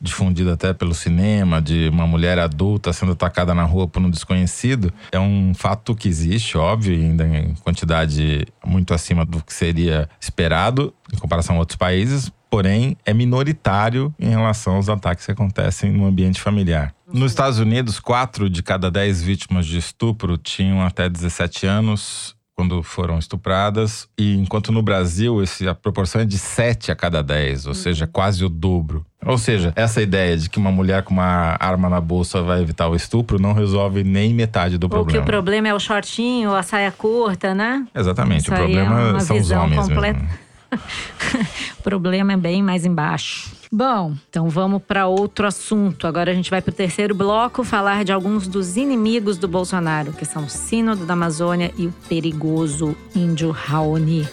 difundida até pelo cinema, de uma mulher adulta sendo atacada na rua por um desconhecido, é um fato que existe, óbvio, ainda em quantidade muito acima do que seria esperado em comparação a outros países, porém é minoritário em relação aos ataques que acontecem no ambiente familiar. Nos Estados Unidos, quatro de cada dez vítimas de estupro tinham até 17 anos quando foram estupradas, e enquanto no Brasil esse, a proporção é de 7 a cada 10, ou uhum. seja, quase o dobro. Ou seja, essa ideia de que uma mulher com uma arma na bolsa vai evitar o estupro não resolve nem metade do problema. Ou que o problema é o shortinho, a saia curta, né? Exatamente, Isso o problema é são os homens completa. mesmo. o problema é bem mais embaixo. Bom, então vamos para outro assunto. Agora a gente vai para o terceiro bloco falar de alguns dos inimigos do Bolsonaro, que são o Sínodo da Amazônia e o perigoso índio Raoni.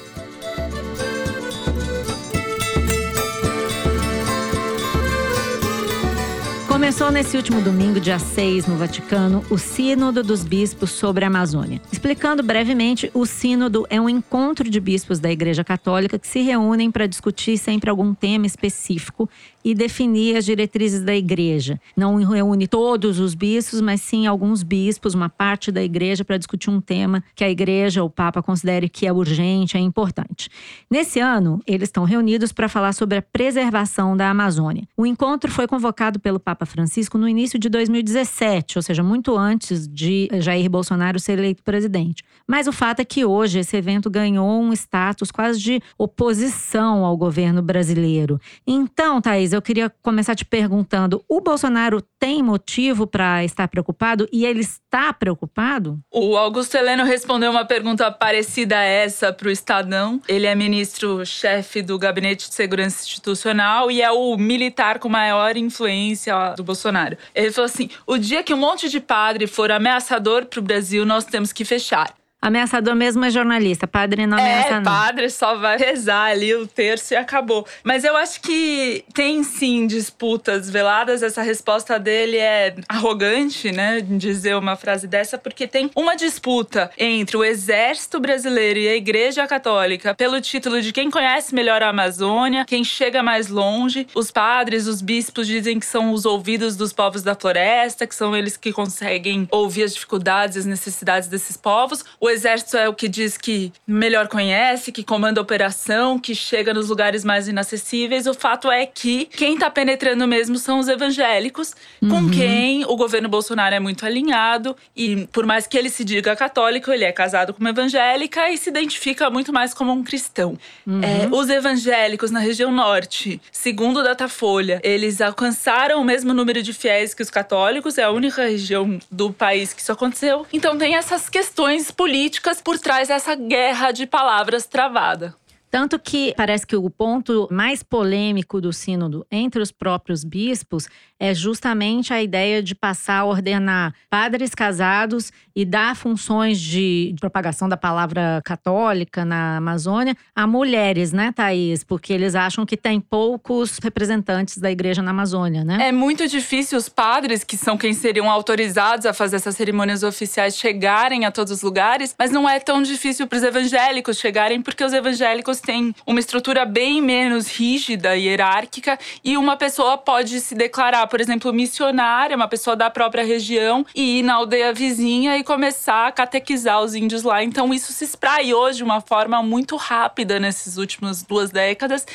Começou nesse último domingo, dia 6, no Vaticano, o Sínodo dos Bispos sobre a Amazônia. Explicando brevemente, o Sínodo é um encontro de bispos da Igreja Católica que se reúnem para discutir sempre algum tema específico e definir as diretrizes da igreja. Não reúne todos os bispos, mas sim alguns bispos, uma parte da igreja, para discutir um tema que a igreja, o Papa, considere que é urgente, é importante. Nesse ano, eles estão reunidos para falar sobre a preservação da Amazônia. O encontro foi convocado pelo Papa Francisco no início de 2017, ou seja, muito antes de Jair Bolsonaro ser eleito presidente. Mas o fato é que hoje esse evento ganhou um status quase de oposição ao governo brasileiro. Então, Thaís, eu queria começar te perguntando: o Bolsonaro tem motivo para estar preocupado e ele está preocupado? O Augusto Heleno respondeu uma pergunta parecida a essa para o Estadão. Ele é ministro-chefe do Gabinete de Segurança Institucional e é o militar com maior influência do Bolsonaro. Ele falou assim: o dia que um monte de padre for ameaçador para o Brasil, nós temos que fechar. Ameaçador mesmo é jornalista, padre não ameaça é, não. padre só vai rezar ali o terço e acabou. Mas eu acho que tem sim disputas veladas. Essa resposta dele é arrogante, né? Dizer uma frase dessa, porque tem uma disputa entre o exército brasileiro e a igreja católica pelo título de quem conhece melhor a Amazônia, quem chega mais longe. Os padres, os bispos dizem que são os ouvidos dos povos da floresta, que são eles que conseguem ouvir as dificuldades e as necessidades desses povos. O o exército é o que diz que melhor conhece, que comanda a operação, que chega nos lugares mais inacessíveis. O fato é que quem está penetrando mesmo são os evangélicos, uhum. com quem o governo Bolsonaro é muito alinhado. E por mais que ele se diga católico, ele é casado com uma evangélica e se identifica muito mais como um cristão. Uhum. É, os evangélicos na região norte, segundo o Datafolha, eles alcançaram o mesmo número de fiéis que os católicos, é a única região do país que isso aconteceu. Então tem essas questões políticas políticas por trás dessa guerra de palavras travada. Tanto que parece que o ponto mais polêmico do sínodo entre os próprios bispos é justamente a ideia de passar a ordenar padres casados e dar funções de propagação da palavra católica na Amazônia a mulheres, né, Thaís? Porque eles acham que tem poucos representantes da igreja na Amazônia, né? É muito difícil os padres, que são quem seriam autorizados a fazer essas cerimônias oficiais, chegarem a todos os lugares, mas não é tão difícil para os evangélicos chegarem, porque os evangélicos têm uma estrutura bem menos rígida e hierárquica e uma pessoa pode se declarar por exemplo, missionária, uma pessoa da própria região, e ir na aldeia vizinha e começar a catequizar os índios lá. Então, isso se espraia hoje de uma forma muito rápida nessas últimas duas décadas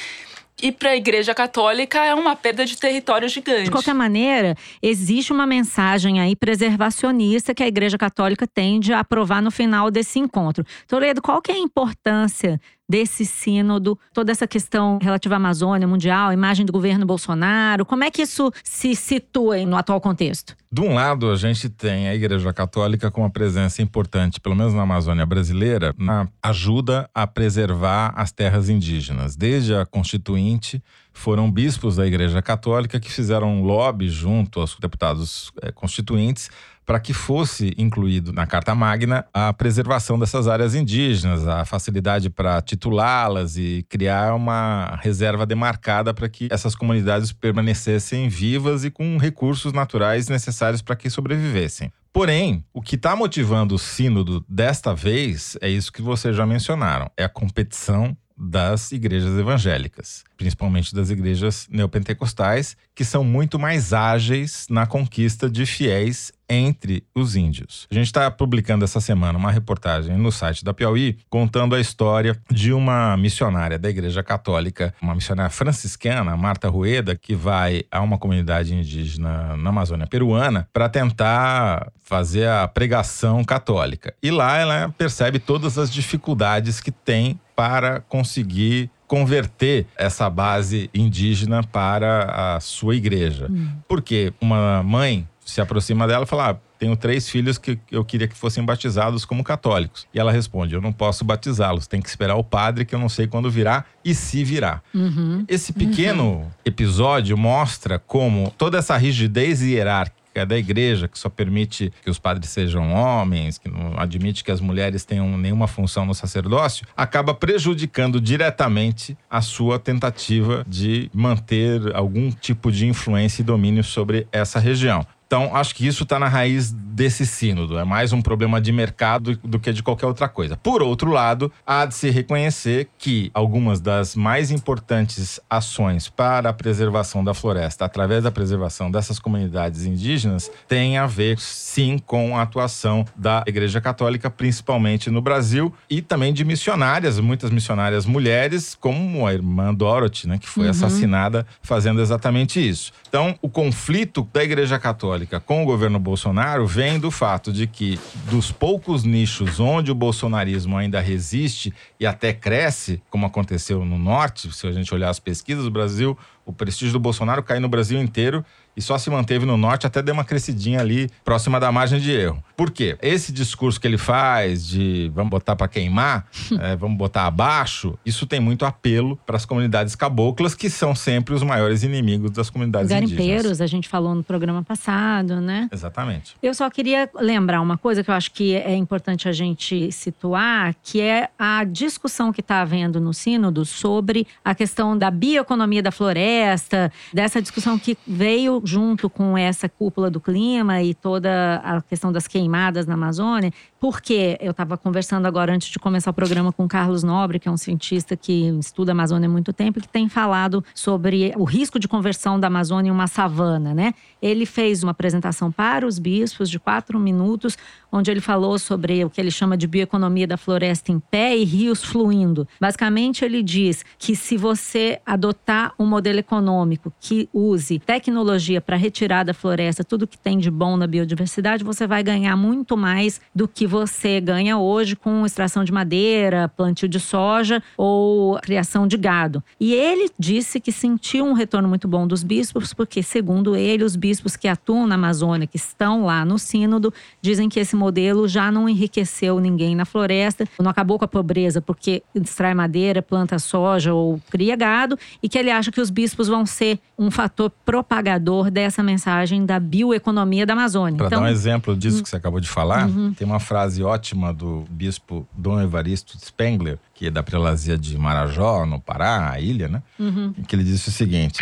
e para a Igreja Católica é uma perda de território gigante. De qualquer maneira, existe uma mensagem aí preservacionista que a Igreja Católica tende a aprovar no final desse encontro. Toledo, qual que é a importância desse sínodo, toda essa questão relativa à Amazônia mundial, a imagem do governo Bolsonaro, como é que isso se situa no atual contexto? De um lado, a gente tem a Igreja Católica com uma presença importante, pelo menos na Amazônia brasileira, na ajuda a preservar as terras indígenas. Desde a Constituinte, foram bispos da Igreja Católica que fizeram um lobby junto aos deputados é, constituintes para que fosse incluído na Carta Magna a preservação dessas áreas indígenas, a facilidade para titulá-las e criar uma reserva demarcada para que essas comunidades permanecessem vivas e com recursos naturais necessários para que sobrevivessem. Porém, o que está motivando o sínodo desta vez é isso que vocês já mencionaram: é a competição das igrejas evangélicas, principalmente das igrejas neopentecostais, que são muito mais ágeis na conquista de fiéis entre os índios. A gente está publicando essa semana uma reportagem no site da Piauí contando a história de uma missionária da Igreja Católica, uma missionária franciscana, Marta Rueda, que vai a uma comunidade indígena na Amazônia peruana para tentar fazer a pregação católica. E lá ela percebe todas as dificuldades que tem para conseguir converter essa base indígena para a sua igreja. Hum. Porque uma mãe se aproxima dela e fala: ah, tenho três filhos que eu queria que fossem batizados como católicos. E ela responde: Eu não posso batizá-los, tem que esperar o padre, que eu não sei quando virá e se virá. Uhum. Esse pequeno uhum. episódio mostra como toda essa rigidez hierárquica é da igreja, que só permite que os padres sejam homens, que não admite que as mulheres tenham nenhuma função no sacerdócio, acaba prejudicando diretamente a sua tentativa de manter algum tipo de influência e domínio sobre essa região. Então, acho que isso está na raiz desse sínodo. É mais um problema de mercado do que de qualquer outra coisa. Por outro lado, há de se reconhecer que algumas das mais importantes ações para a preservação da floresta, através da preservação dessas comunidades indígenas, têm a ver sim com a atuação da Igreja Católica, principalmente no Brasil, e também de missionárias, muitas missionárias mulheres, como a irmã Dorothy, né, que foi uhum. assassinada fazendo exatamente isso. Então, o conflito da Igreja Católica com o governo Bolsonaro vem do fato de que, dos poucos nichos onde o bolsonarismo ainda resiste e até cresce, como aconteceu no norte, se a gente olhar as pesquisas do Brasil, o prestígio do Bolsonaro cai no Brasil inteiro e só se manteve no norte, até deu uma crescidinha ali próxima da margem de erro. Por quê? Esse discurso que ele faz de vamos botar para queimar, é, vamos botar abaixo, isso tem muito apelo para as comunidades caboclas, que são sempre os maiores inimigos das comunidades Garimpeiros, indígenas. a gente falou no programa passado, né? Exatamente. Eu só queria lembrar uma coisa que eu acho que é importante a gente situar, que é a discussão que está havendo no Sínodo sobre a questão da bioeconomia da floresta, dessa discussão que veio junto com essa cúpula do clima e toda a questão das queimadas na Amazônia, porque eu estava conversando agora antes de começar o programa com o Carlos Nobre, que é um cientista que estuda a Amazônia há muito tempo, que tem falado sobre o risco de conversão da Amazônia em uma savana, né? Ele fez uma apresentação para os bispos de quatro minutos, onde ele falou sobre o que ele chama de bioeconomia da floresta em pé e rios fluindo. Basicamente, ele diz que se você adotar um modelo econômico que use tecnologia para retirar da floresta tudo que tem de bom na biodiversidade, você vai ganhar muito mais do que você ganha hoje com extração de madeira, plantio de soja ou criação de gado. E ele disse que sentiu um retorno muito bom dos bispos, porque, segundo ele, os bispos que atuam na Amazônia, que estão lá no Sínodo, dizem que esse modelo já não enriqueceu ninguém na floresta, não acabou com a pobreza porque extrai madeira, planta soja ou cria gado, e que ele acha que os bispos vão ser um fator propagador dessa mensagem da bioeconomia da Amazônia. Para então, dar um exemplo disso que você acabou de falar, uhum. tem uma frase ótima do bispo Dom Evaristo Spengler, que é da prelazia de Marajó, no Pará, a ilha, né? Uhum. Que ele disse o seguinte: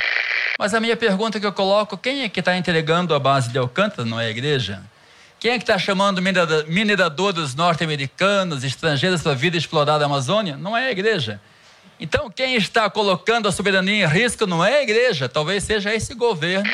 Mas a minha pergunta que eu coloco: quem é que está entregando a base de Alcântara, não é a igreja? Quem é que está chamando mineradores norte-americanos, estrangeiros para a vida explorada da Amazônia? Não é a igreja. Então, quem está colocando a soberania em risco não é a igreja, talvez seja esse governo.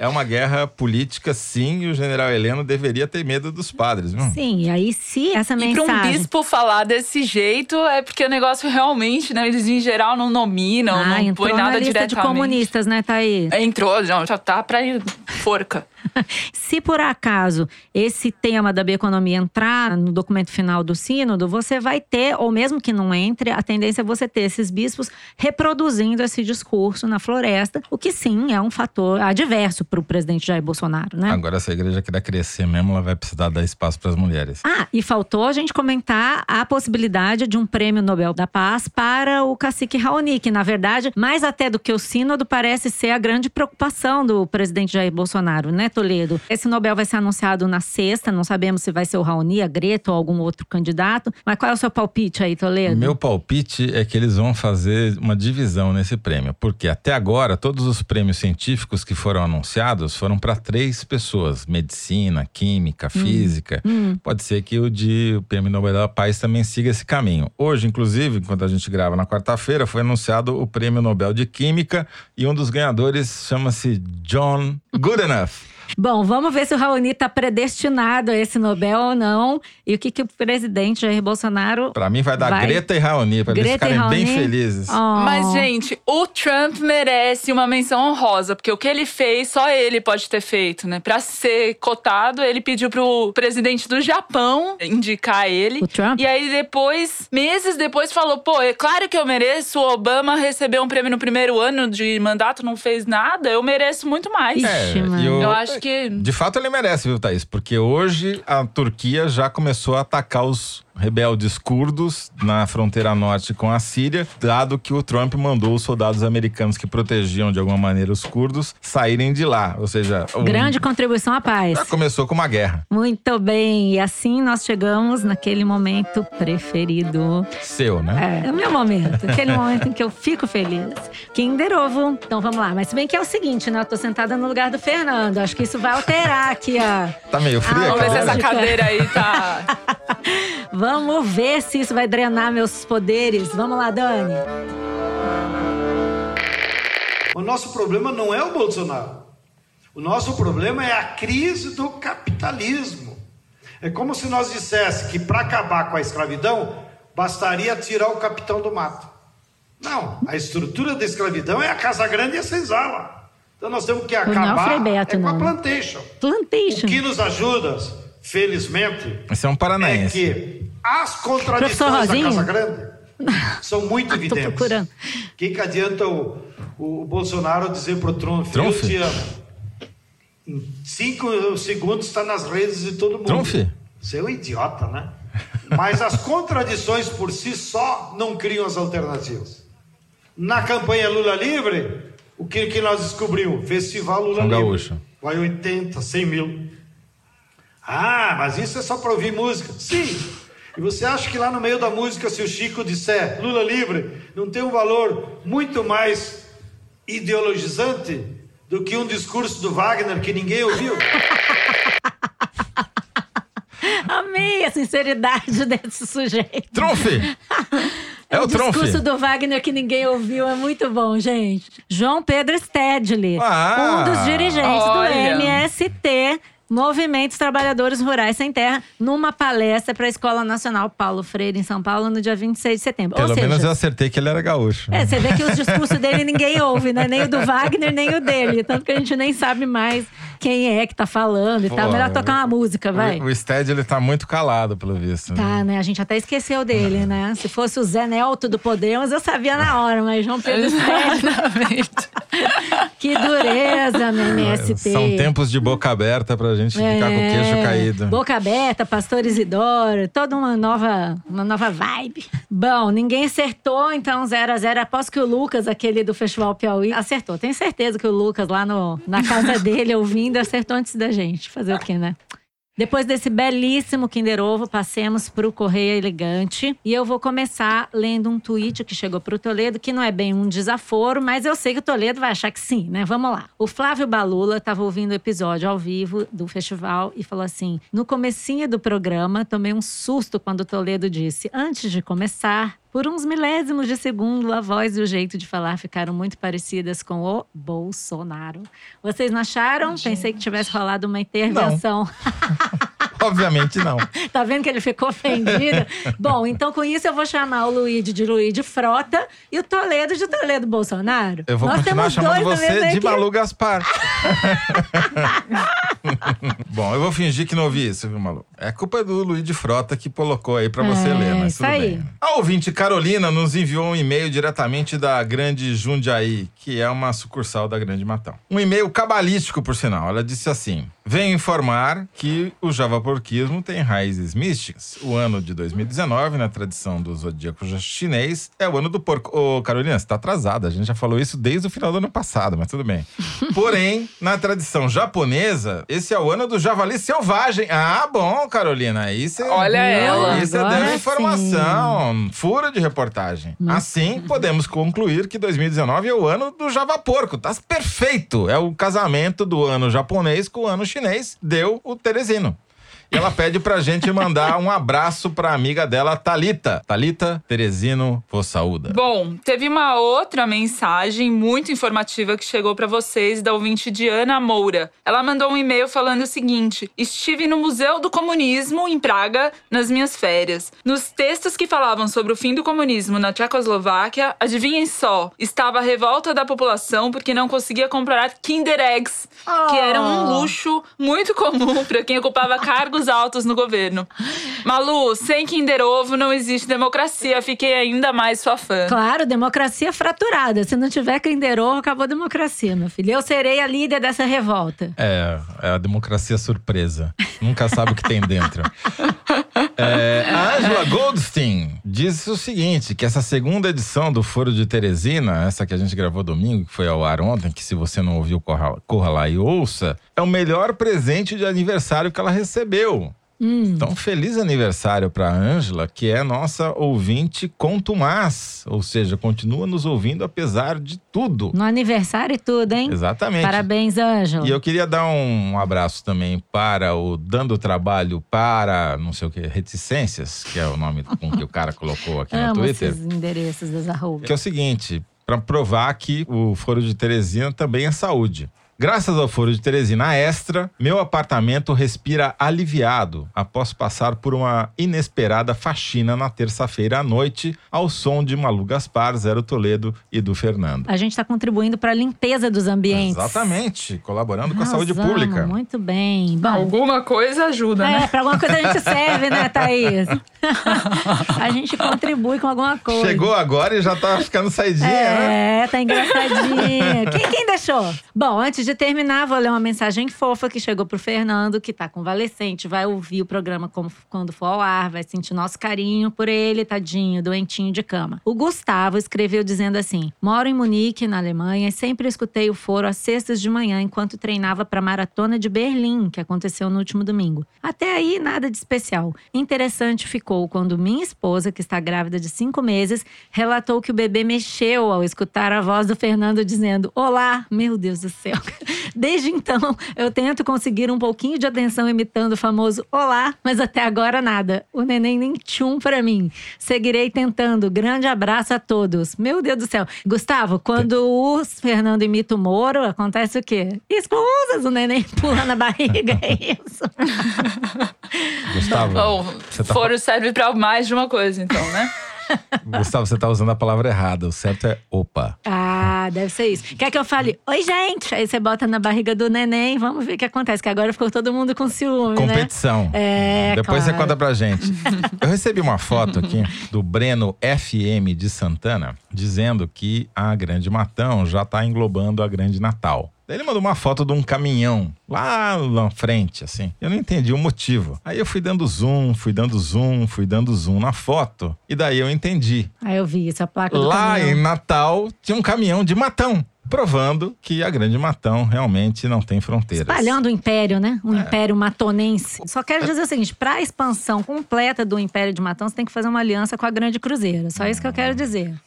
É uma guerra política, sim, e o general Heleno deveria ter medo dos padres, viu? Sim, e aí se essa mensagem… E para um bispo falar desse jeito, é porque o negócio realmente, né, eles em geral não nominam, ah, não põe nada na lista diretamente. de comunistas, né, Thaís? Entrou, já, já tá para forca. Se por acaso esse tema da bioeconomia entrar no documento final do sínodo, você vai ter, ou mesmo que não entre, a tendência é você ter esses bispos reproduzindo esse discurso na floresta, o que sim é um fator adverso para o presidente Jair Bolsonaro, né? Agora, se a igreja quiser crescer mesmo, ela vai precisar dar espaço para as mulheres. Ah, e faltou a gente comentar a possibilidade de um prêmio Nobel da Paz para o cacique Raoni, que na verdade, mais até do que o sínodo, parece ser a grande preocupação do presidente Jair Bolsonaro, né, Toledo? Esse Nobel vai ser anunciado na sexta, não sabemos se vai ser o Raoni, a Greta ou algum outro candidato. Mas qual é o seu palpite aí, Toledo? Meu palpite é que eles vão fazer uma divisão nesse prêmio, porque até agora todos os prêmios científicos que foram anunciados foram para três pessoas: medicina, química, hum. física. Hum. Pode ser que o de o Prêmio Nobel da Paz também siga esse caminho. Hoje, inclusive, enquanto a gente grava na quarta-feira, foi anunciado o Prêmio Nobel de Química e um dos ganhadores chama-se John Goodenough. Bom, vamos ver se o Raoni está predestinado a esse Nobel ou não. E o que, que o presidente Jair Bolsonaro. Para mim, vai dar vai... Greta e Raoni, para eles ficarem bem felizes. Oh. Mas, gente, o Trump merece uma menção honrosa, porque o que ele fez, só ele pode ter feito, né? Para ser cotado, ele pediu pro presidente do Japão indicar ele. O Trump? E aí, depois, meses depois, falou: pô, é claro que eu mereço. O Obama recebeu um prêmio no primeiro ano de mandato, não fez nada. Eu mereço muito mais. É, eu, eu acho que. De fato, ele merece, viu, Thaís? Porque hoje a Turquia já começou a atacar os rebeldes curdos na fronteira norte com a Síria, dado que o Trump mandou os soldados americanos que protegiam de alguma maneira os curdos saírem de lá. Ou seja, um... grande contribuição à paz. Já começou com uma guerra. Muito bem, e assim nós chegamos naquele momento preferido. Seu, né? É, é o meu momento, aquele momento em que eu fico feliz. Kinder Ovo. Então vamos lá, mas se bem que é o seguinte, né? Eu tô sentada no lugar do Fernando. Acho que isso vai alterar aqui, ó. Tá meio frio. Vamos ver se essa cadeira aí tá. Vamos ver se isso vai drenar meus poderes. Vamos lá, Dani. O nosso problema não é o Bolsonaro. O nosso problema é a crise do capitalismo. É como se nós dissesse que para acabar com a escravidão bastaria tirar o capitão do mato. Não, a estrutura da escravidão é a casa grande e a senzala. Então nós temos que acabar Beto, é com não. a plantation. Plantation. O que nos ajuda, felizmente, Esse é um paranaense. é que as contradições da? Casa Grande são muito Tô evidentes. procurando. O que, que adianta o, o Bolsonaro dizer pro Trump, Trump? eu te amo? Em cinco segundos está nas redes de todo mundo. Trump? Você é um idiota, né? Mas as contradições por si só não criam as alternativas. Na campanha Lula Livre, o que, que nós descobrimos? Festival Lula São Livre. Gaúcho. Vai 80, 100 mil. Ah, mas isso é só para ouvir música. Sim. E você acha que lá no meio da música, se o Chico disser Lula livre, não tem um valor muito mais ideologizante do que um discurso do Wagner que ninguém ouviu? Amei a sinceridade desse sujeito. Trunf! É o Trunf. discurso do Wagner que ninguém ouviu é muito bom, gente. João Pedro Stedley, Ah! um dos dirigentes Olha. do MST, Movimentos Trabalhadores Rurais Sem Terra, numa palestra para a Escola Nacional Paulo Freire, em São Paulo, no dia 26 de setembro. Pelo Ou seja, menos eu acertei que ele era gaúcho. É, você vê que os discursos dele ninguém ouve, né? Nem o do Wagner, nem o dele. Tanto que a gente nem sabe mais quem é que tá falando e Pô, tal. Melhor tocar uma música, vai. O, o Stead, ele tá muito calado, pelo visto. né? Tá, né? A gente até esqueceu dele, né? Se fosse o Zé Nelto do Podemos, eu sabia na hora, mas João Pedro. Exatamente. Que dureza no MST. São tempos de boca aberta pra gente ficar com o queixo É, caído. Boca aberta, Pastor Isidoro, toda uma nova, uma nova vibe. Bom, ninguém acertou, então 0 a 0 Aposto que o Lucas, aquele do Festival Piauí, acertou. Tenho certeza que o Lucas lá no, na casa dele, ouvindo, acertou antes da gente. Fazer o quê, né? Depois desse belíssimo Kinder Ovo, passemos para o Correio Elegante. E eu vou começar lendo um tweet que chegou para o Toledo, que não é bem um desaforo, mas eu sei que o Toledo vai achar que sim, né? Vamos lá. O Flávio Balula estava ouvindo o episódio ao vivo do festival e falou assim: no comecinho do programa, tomei um susto quando o Toledo disse: antes de começar, por uns milésimos de segundo, a voz e o jeito de falar ficaram muito parecidas com o Bolsonaro. Vocês não acharam? Pensei que tivesse rolado uma intervenção. Obviamente não. Tá vendo que ele ficou ofendido? Bom, então com isso eu vou chamar o Luíde de Luíde Frota e o Toledo de Toledo Bolsonaro. Eu vou Nós continuar chamando você de. Malu Gaspar. Bom, eu vou fingir que não ouvi isso, viu, Malu? É culpa do Luiz de Frota que colocou aí pra você É, ler, mas isso tudo aí. bem. A ouvinte Carolina nos enviou um e-mail diretamente da Grande Jundiaí, que é uma sucursal da Grande Matão. Um e-mail cabalístico, por sinal. Ela disse assim: Venho informar que o javaporquismo tem raízes místicas. O ano de 2019, na tradição do zodíaco chinês, é o ano do porco. Ô, Carolina, você tá atrasada. A gente já falou isso desde o final do ano passado, mas tudo bem. Porém, na tradição japonesa, esse é o ano do javali selvagem. Ah, bom, Carolina. Aí você. Olha ela. Aí você Agora deu informação. Furo de reportagem. Assim, podemos concluir que 2019 é o ano do javaporco. Tá perfeito. É o casamento do ano japonês com o ano chinês. Deu o Teresino. E ela pede pra gente mandar um abraço pra amiga dela, Talita. Talita Teresino vos saúda. Bom, teve uma outra mensagem muito informativa que chegou pra vocês da ouvinte Diana Moura. Ela mandou um e-mail falando o seguinte: Estive no Museu do Comunismo em Praga nas minhas férias. Nos textos que falavam sobre o fim do comunismo na Tchecoslováquia, adivinhem só, estava a revolta da população porque não conseguia comprar Kinder Eggs, que eram um luxo muito comum pra quem ocupava cargos voos altos no governo. Malu, sem Kinder Ovo não existe democracia. Fiquei ainda mais sua fã. Claro, democracia fraturada. Se não tiver Kinder Ovo, acabou a democracia, meu filho. Eu serei a líder dessa revolta. É, é a democracia surpresa. Nunca sabe o que tem dentro. É, a Angela Goldstein disse o seguinte: que essa segunda edição do Foro de Teresina, essa que a gente gravou domingo, que foi ao ar ontem, que se você não ouviu, corra, corra lá e ouça, é o melhor presente de aniversário que ela recebeu. Hum. Então, feliz aniversário para Ângela, que é nossa ouvinte contumaz. Ou seja, continua nos ouvindo apesar de tudo. No aniversário e tudo, hein? Exatamente. Parabéns, Ângela. E eu queria dar um abraço também para o Dando Trabalho para, não sei o que, Reticências, que é o nome com que o cara colocou aqui no Twitter. Esses endereços das arrobas. Que é o seguinte, para provar que o Foro de Teresina também é saúde. Graças ao Foro de Teresina Extra, meu apartamento respira aliviado após passar por uma inesperada faxina na terça-feira à noite, ao som de Malu Gaspar, Zero Toledo e do Fernando. A gente está contribuindo para a limpeza dos ambientes. Exatamente, colaborando com a saúde pública. Muito bem. Bom, alguma coisa ajuda, é, né? para alguma coisa a gente serve, né, Thaís? a gente contribui com alguma coisa. Chegou agora e já tá ficando saidinha, é, né? É, tá engraçadinha. quem, quem deixou? Bom, antes de terminar, vou ler uma mensagem fofa que chegou pro Fernando, que tá convalescente, vai ouvir o programa como, quando for ao ar, vai sentir nosso carinho por ele, tadinho, doentinho de cama. O Gustavo escreveu dizendo assim: Moro em Munique, na Alemanha, e sempre escutei o foro às sextas de manhã enquanto treinava pra maratona de Berlim, que aconteceu no último domingo. Até aí, nada de especial. Interessante ficou quando minha esposa, que está grávida de cinco meses, relatou que o bebê mexeu ao escutar a voz do Fernando dizendo: Olá, meu Deus do céu. Desde então, eu tento conseguir um pouquinho de atenção imitando o famoso olá, mas até agora nada. O neném nem tchum para mim. Seguirei tentando. Grande abraço a todos. Meu Deus do céu. Gustavo, quando o Fernando imita o Moro, acontece o quê? Escusas, o neném pula na barriga, é isso. Gustavo, Bom, tá... foro serve para mais de uma coisa, então, né? Gustavo, você tá usando a palavra errada. O certo é opa. Ah, deve ser isso. Quer que eu fale, oi, gente? Aí você bota na barriga do neném, vamos ver o que acontece. Que agora ficou todo mundo com ciúme, Competição. né? É, Depois claro. você conta pra gente. eu recebi uma foto aqui do Breno FM de Santana, dizendo que a Grande Matão já tá englobando a Grande Natal. Daí ele mandou uma foto de um caminhão lá na frente, assim. Eu não entendi o motivo. Aí eu fui dando zoom, fui dando zoom, fui dando zoom na foto. E daí eu entendi. Aí eu vi isso, a placa do Lá caminhão. em Natal tinha um caminhão de Matão. Provando que a Grande Matão realmente não tem fronteiras. Espalhando o império, né? É. Um império matonense. Só quero dizer o seguinte: para a expansão completa do império de Matão, você tem que fazer uma aliança com a Grande Cruzeira. Só isso que eu quero dizer.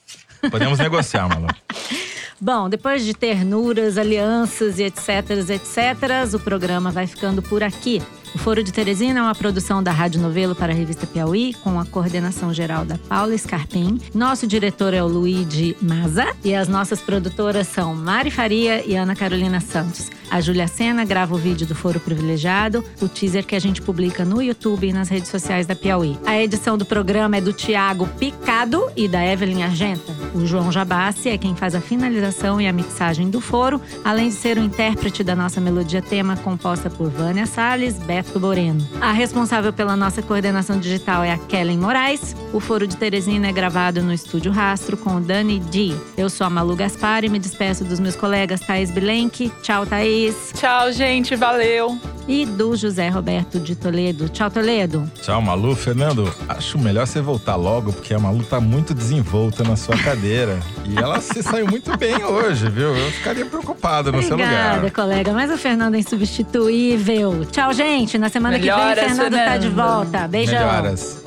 Podemos negociar, Malu. Bom, depois de ternuras, alianças e etc, etc, o programa vai ficando por aqui. O Foro de Teresina é uma produção da Rádio Novelo para a revista Piauí, com a coordenação geral da Paula Scarpim. Nosso diretor é o Luigi Maza e as nossas produtoras são Mari Faria e Ana Carolina Santos. A Júlia Sena grava o vídeo do Foro Privilegiado, o teaser que a gente publica no YouTube e nas redes sociais da Piauí. A edição do programa é do Tiago Picado e da Evelyn Argenta. O João Jabassi é quem faz a finalização e a mixagem do foro, além de ser o intérprete da nossa melodia tema composta por Vânia Salles, Beto Boreno. A responsável pela nossa coordenação digital é a Kellen Moraes. O Foro de Teresina é gravado no Estúdio Rastro com o Dani D. Eu sou a Malu Gaspar e me despeço dos meus colegas Thaís Bilenque. Tchau, Thaís. Tchau, gente. Valeu. E do José Roberto de Toledo. Tchau, Toledo. Tchau, Malu. Fernando, acho melhor você voltar logo, porque a Malu tá muito desenvolta na sua cadeira. E ela se saiu muito bem hoje, viu? Eu ficaria preocupado no seu Obrigada, lugar. colega. Mas o Fernando é insubstituível. Tchau, gente. Na semana Melhoras, que vem, o Fernando tá de Fernando. volta. Beijão. Melhoras.